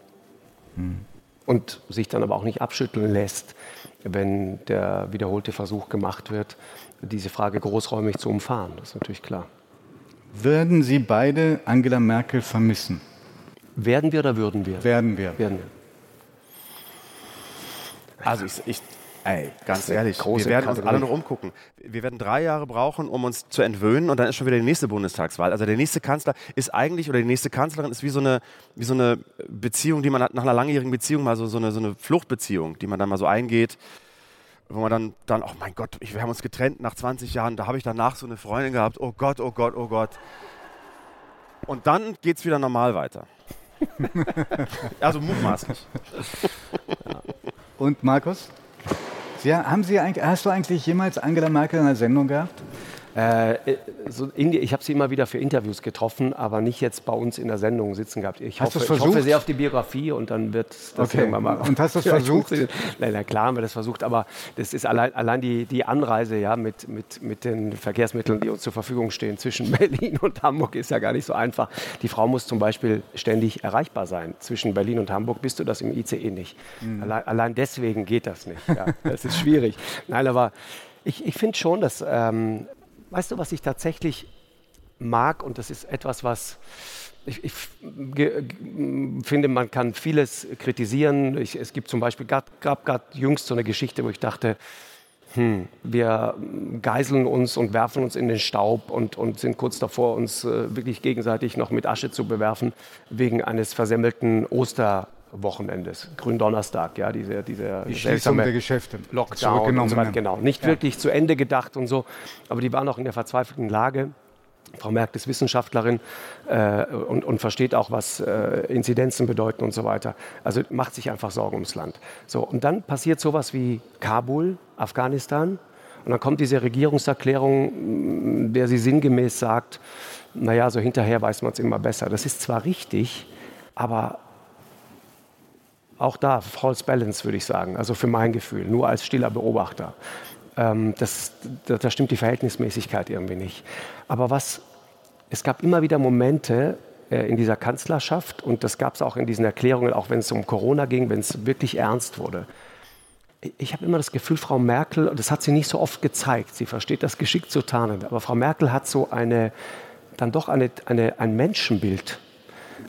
Hm. Und sich dann aber auch nicht abschütteln lässt, wenn der wiederholte Versuch gemacht wird, diese Frage großräumig zu umfahren. Das ist natürlich klar. Würden Sie beide Angela Merkel vermissen? Werden wir oder würden wir? Werden wir. Werden wir. Also ich, ich ey, ganz ehrlich, wir werden uns alle noch umgucken. Wir werden drei Jahre brauchen, um uns zu entwöhnen und dann ist schon wieder die nächste Bundestagswahl. Also der nächste Kanzler ist eigentlich, oder die nächste Kanzlerin ist wie so eine, wie so eine Beziehung, die man hat, nach einer langjährigen Beziehung mal so, so, eine, so eine Fluchtbeziehung, die man dann mal so eingeht wo man dann, dann, oh mein Gott, wir haben uns getrennt nach 20 Jahren, da habe ich danach so eine Freundin gehabt, oh Gott, oh Gott, oh Gott. Und dann geht es wieder normal weiter. also mutmaßlich. Und Markus? Sie, haben Sie eigentlich, hast du eigentlich jemals Angela Merkel in einer Sendung gehabt? Äh, so die, ich habe sie immer wieder für Interviews getroffen, aber nicht jetzt bei uns in der Sendung sitzen gehabt. Ich, hoffe, ich hoffe, sehr auf die Biografie und dann wird das okay. irgendwann mal. Und hast du es versucht? Nein, na klar haben wir das versucht, aber das ist allein, allein die, die Anreise ja, mit, mit, mit den Verkehrsmitteln, die uns zur Verfügung stehen zwischen Berlin und Hamburg, ist ja gar nicht so einfach. Die Frau muss zum Beispiel ständig erreichbar sein. Zwischen Berlin und Hamburg bist du das im ICE nicht. Mhm. Allein, allein, deswegen geht das nicht. Ja. Das ist schwierig. Nein, aber ich, ich finde schon, dass. Ähm, Weißt du, was ich tatsächlich mag? Und das ist etwas, was ich, ich finde, man kann vieles kritisieren. Ich, es gibt zum Beispiel, gab gerade jüngst so eine Geschichte, wo ich dachte, hm, wir geiseln uns und werfen uns in den Staub und, und sind kurz davor, uns äh, wirklich gegenseitig noch mit Asche zu bewerfen, wegen eines versemmelten Oster. Wochenendes, Gründonnerstag, ja, diese, diese die Schließung der Geschäfte, Lockdown und so weiter, genau. Nicht ja. wirklich zu Ende gedacht und so, aber die waren auch in der verzweifelten Lage. Frau Merck ist Wissenschaftlerin äh, und, und, versteht auch, was äh, Inzidenzen bedeuten und so weiter. Also macht sich einfach Sorgen ums Land. So, und dann passiert sowas wie Kabul, Afghanistan. Und dann kommt diese Regierungserklärung, der sie sinngemäß sagt, naja, so hinterher weiß man es immer besser. Das ist zwar richtig, aber auch da, false balance, würde ich sagen, also für mein Gefühl, nur als stiller Beobachter. Ähm, das, da, da stimmt die Verhältnismäßigkeit irgendwie nicht. Aber was es gab immer wieder Momente äh, in dieser Kanzlerschaft und das gab es auch in diesen Erklärungen, auch wenn es um Corona ging, wenn es wirklich ernst wurde. Ich habe immer das Gefühl, Frau Merkel, das hat sie nicht so oft gezeigt, sie versteht das geschickt zu tarnen, aber Frau Merkel hat so eine, dann doch eine, eine, ein Menschenbild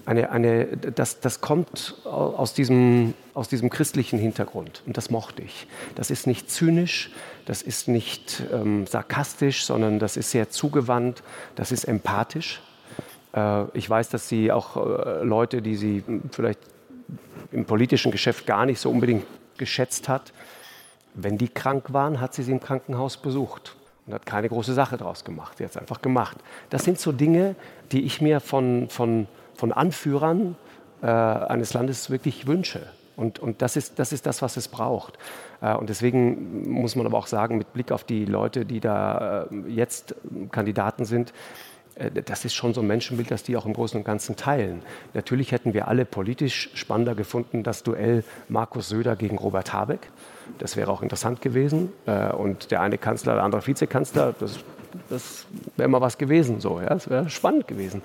eine, eine, das, das kommt aus diesem, aus diesem christlichen Hintergrund und das mochte ich. Das ist nicht zynisch, das ist nicht ähm, sarkastisch, sondern das ist sehr zugewandt, das ist empathisch. Äh, ich weiß, dass Sie auch äh, Leute, die Sie vielleicht im politischen Geschäft gar nicht so unbedingt geschätzt hat, wenn die krank waren, hat sie sie im Krankenhaus besucht und hat keine große Sache daraus gemacht. Sie hat es einfach gemacht. Das sind so Dinge, die ich mir von, von von Anführern äh, eines Landes wirklich wünsche. Und, und das, ist, das ist das, was es braucht. Äh, und deswegen muss man aber auch sagen, mit Blick auf die Leute, die da äh, jetzt Kandidaten sind, äh, das ist schon so ein Menschenbild, das die auch im Großen und Ganzen teilen. Natürlich hätten wir alle politisch spannender gefunden, das Duell Markus Söder gegen Robert Habeck. Das wäre auch interessant gewesen. Und der eine Kanzler, der andere Vizekanzler, das, das wäre mal was gewesen. So, ja? Das wäre spannend gewesen.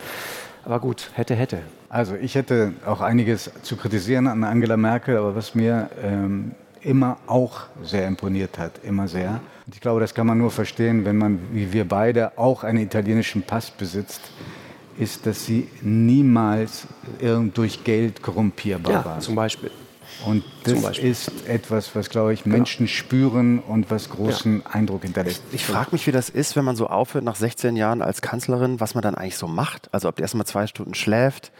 Aber gut, hätte, hätte. Also ich hätte auch einiges zu kritisieren an Angela Merkel, aber was mir ähm, immer auch sehr imponiert hat, immer sehr. Und ich glaube, das kann man nur verstehen, wenn man, wie wir beide, auch einen italienischen Pass besitzt, ist, dass sie niemals durch Geld korrumpierbar ja, war. Zum Beispiel. Und das ist etwas, was, glaube ich, Menschen genau. spüren und was großen ja. Eindruck hinterlässt. Ich, ich frage mich, wie das ist, wenn man so aufhört nach 16 Jahren als Kanzlerin, was man dann eigentlich so macht. Also ob die erst mal zwei Stunden schläft,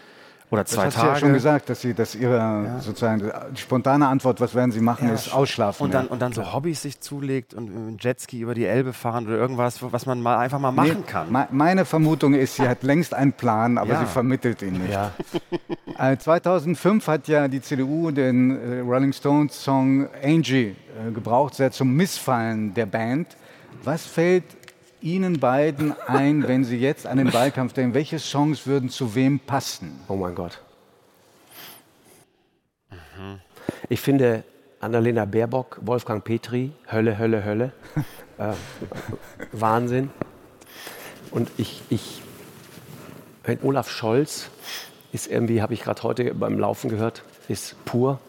oder zwei das hast Tage. Du ja schon gesagt, dass Sie, dass Ihre ja. sozusagen spontane Antwort, was werden Sie machen, ja. ist ausschlafen. Und dann, und dann so Hobbys sich zulegt und mit dem Jetski über die Elbe fahren oder irgendwas, was man mal einfach mal machen nee, kann. meine Vermutung ist, sie hat längst einen Plan, aber sie vermittelt ihn nicht. äh, 2005 hat ja die CDU den äh, Rolling Stones Song Angie äh, gebraucht, sehr zum Missfallen der Band. Was fällt Ihnen beiden ein, wenn Sie jetzt an den Wahlkampf denken? Welche Songs würden zu wem passen? Oh mein Gott. Mhm. Ich finde Annalena Baerbock, Wolfgang Petri, Hölle, Hölle, Hölle. äh, Wahnsinn. Und ich, ich, Olaf Scholz ist irgendwie, habe ich gerade heute beim Laufen gehört, ist pur.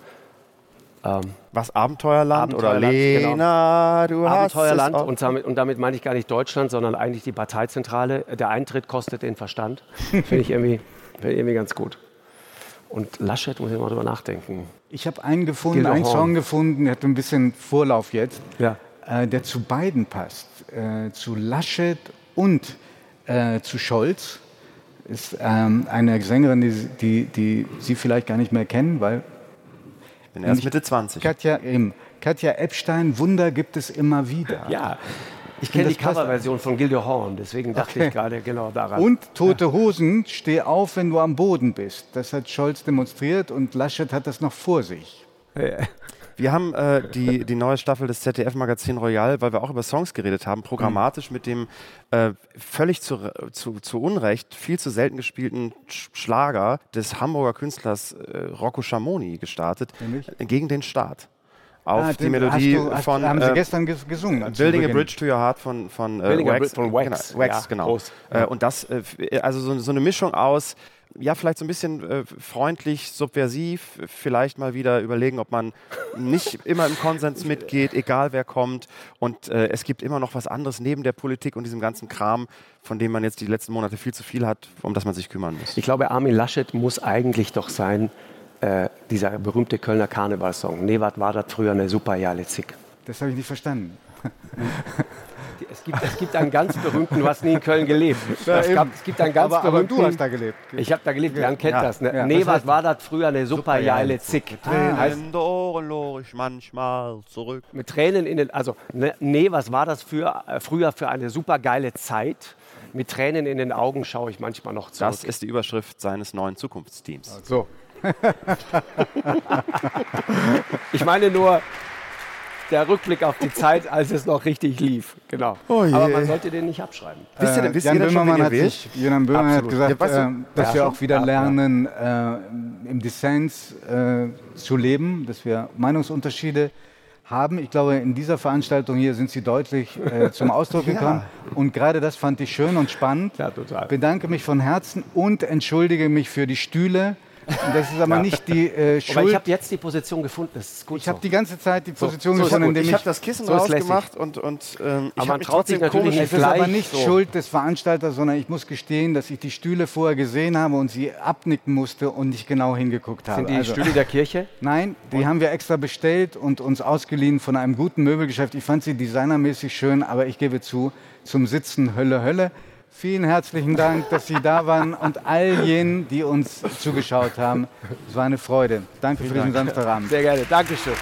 Ähm, Was, Abenteuerland, Abenteuerland oder Lena, genau. du Abenteuerland hast und damit, und damit meine ich gar nicht Deutschland, sondern eigentlich die Parteizentrale. Der Eintritt kostet den Verstand. Finde ich irgendwie, find irgendwie ganz gut. Und Laschet muss ich mal drüber nachdenken. Ich habe einen gefunden, einen Song gefunden, der hat ein bisschen Vorlauf jetzt, ja. äh, der zu beiden passt. Äh, zu Laschet und äh, zu Scholz. Ist ähm, eine Sängerin, die, die, die Sie vielleicht gar nicht mehr kennen, weil bin erst Mitte 20. Katja, eben, Katja Epstein, Wunder gibt es immer wieder. Ja. Ich kenne die Coverversion von Gildo Horn, deswegen dachte okay. ich gerade genau daran. Und Tote Hosen, steh auf, wenn du am Boden bist. Das hat Scholz demonstriert und Laschet hat das noch vor sich. Wir haben äh, die, die neue Staffel des ZDF-Magazin Royal, weil wir auch über Songs geredet haben, programmatisch mhm. mit dem äh, völlig zu, zu, zu Unrecht viel zu selten gespielten Schlager des Hamburger Künstlers äh, Rocco Schamoni gestartet, Nämlich? gegen den Staat auf ah, die Melodie du, hast, von. Haben Sie äh, gestern gesungen? Building a Bridge to Your Heart von, von äh, Wax. Von Wax. Genau. Wax, ja, genau. Äh, und das, äh, also so, so, eine Mischung aus ja, vielleicht so ein bisschen äh, freundlich, subversiv, vielleicht mal wieder überlegen, ob man nicht immer im Konsens mitgeht, egal wer kommt. Und äh, es gibt immer noch was anderes neben der Politik und diesem ganzen Kram, von dem man jetzt die letzten Monate viel zu viel hat, um das man sich kümmern muss. Ich glaube, Armin Laschet muss eigentlich doch sein, äh, dieser berühmte Kölner Karnevalsong. Nee, was war das früher eine super Zick? Das habe ich nicht verstanden. Es gibt, es gibt einen ganz berühmten, du hast nie in Köln gelebt. Ja, es, gab, es, gibt einen ganz aber, berühmten. Aber du hast da gelebt. Ich habe da gelebt, Jan kennt ja, das. Ne? Ja, nee, was war das früher? Eine super geile Zick. Heißt, in den Ohren lor ich manchmal zurück. Mit Tränen in den. Also, ne, nee, was war das für, äh, früher für eine super geile Zeit? Mit Tränen in den Augen schaue ich manchmal noch zurück. Das ist die Überschrift seines neuen Zukunftsteams. So. ich meine nur, der Rückblick auf die Zeit, als es noch richtig lief. Genau. Oh Aber man sollte den nicht abschreiben. Äh, wisst ihr, denn, wisst Jan, Böhmermann hat sich, Jan Böhmermann hat gesagt, ja, äh, dass ja, wir auch wieder ja, lernen, äh, im Dissens äh, zu leben, dass wir Meinungsunterschiede haben. Ich glaube, in dieser Veranstaltung hier sind sie deutlich äh, zum Ausdruck gekommen. Und gerade das fand ich schön und spannend. Ja, total. Bedanke mich von Herzen und entschuldige mich für die Stühle. Das ist aber ja. nicht die äh, Schuld. Aber ich habe jetzt die Position gefunden, das ist gut Ich so. habe die ganze Zeit die Position so, gefunden, indem ich... Ich habe das Kissen so rausgemacht und, und ähm, ich habe mich trotzdem natürlich nicht Es ist aber nicht so. Schuld des Veranstalters, sondern ich muss gestehen, dass ich die Stühle vorher gesehen habe und sie abnicken musste und nicht genau hingeguckt habe. Sind die also, Stühle der Kirche? Nein, die und? haben wir extra bestellt und uns ausgeliehen von einem guten Möbelgeschäft. Ich fand sie designermäßig schön, aber ich gebe zu, zum Sitzen Hölle, Hölle. Vielen herzlichen Dank, dass Sie da waren und all jenen, die uns zugeschaut haben. Es war eine Freude. Danke Vielen für diesen Samstagabend. Sehr gerne. Dankeschön.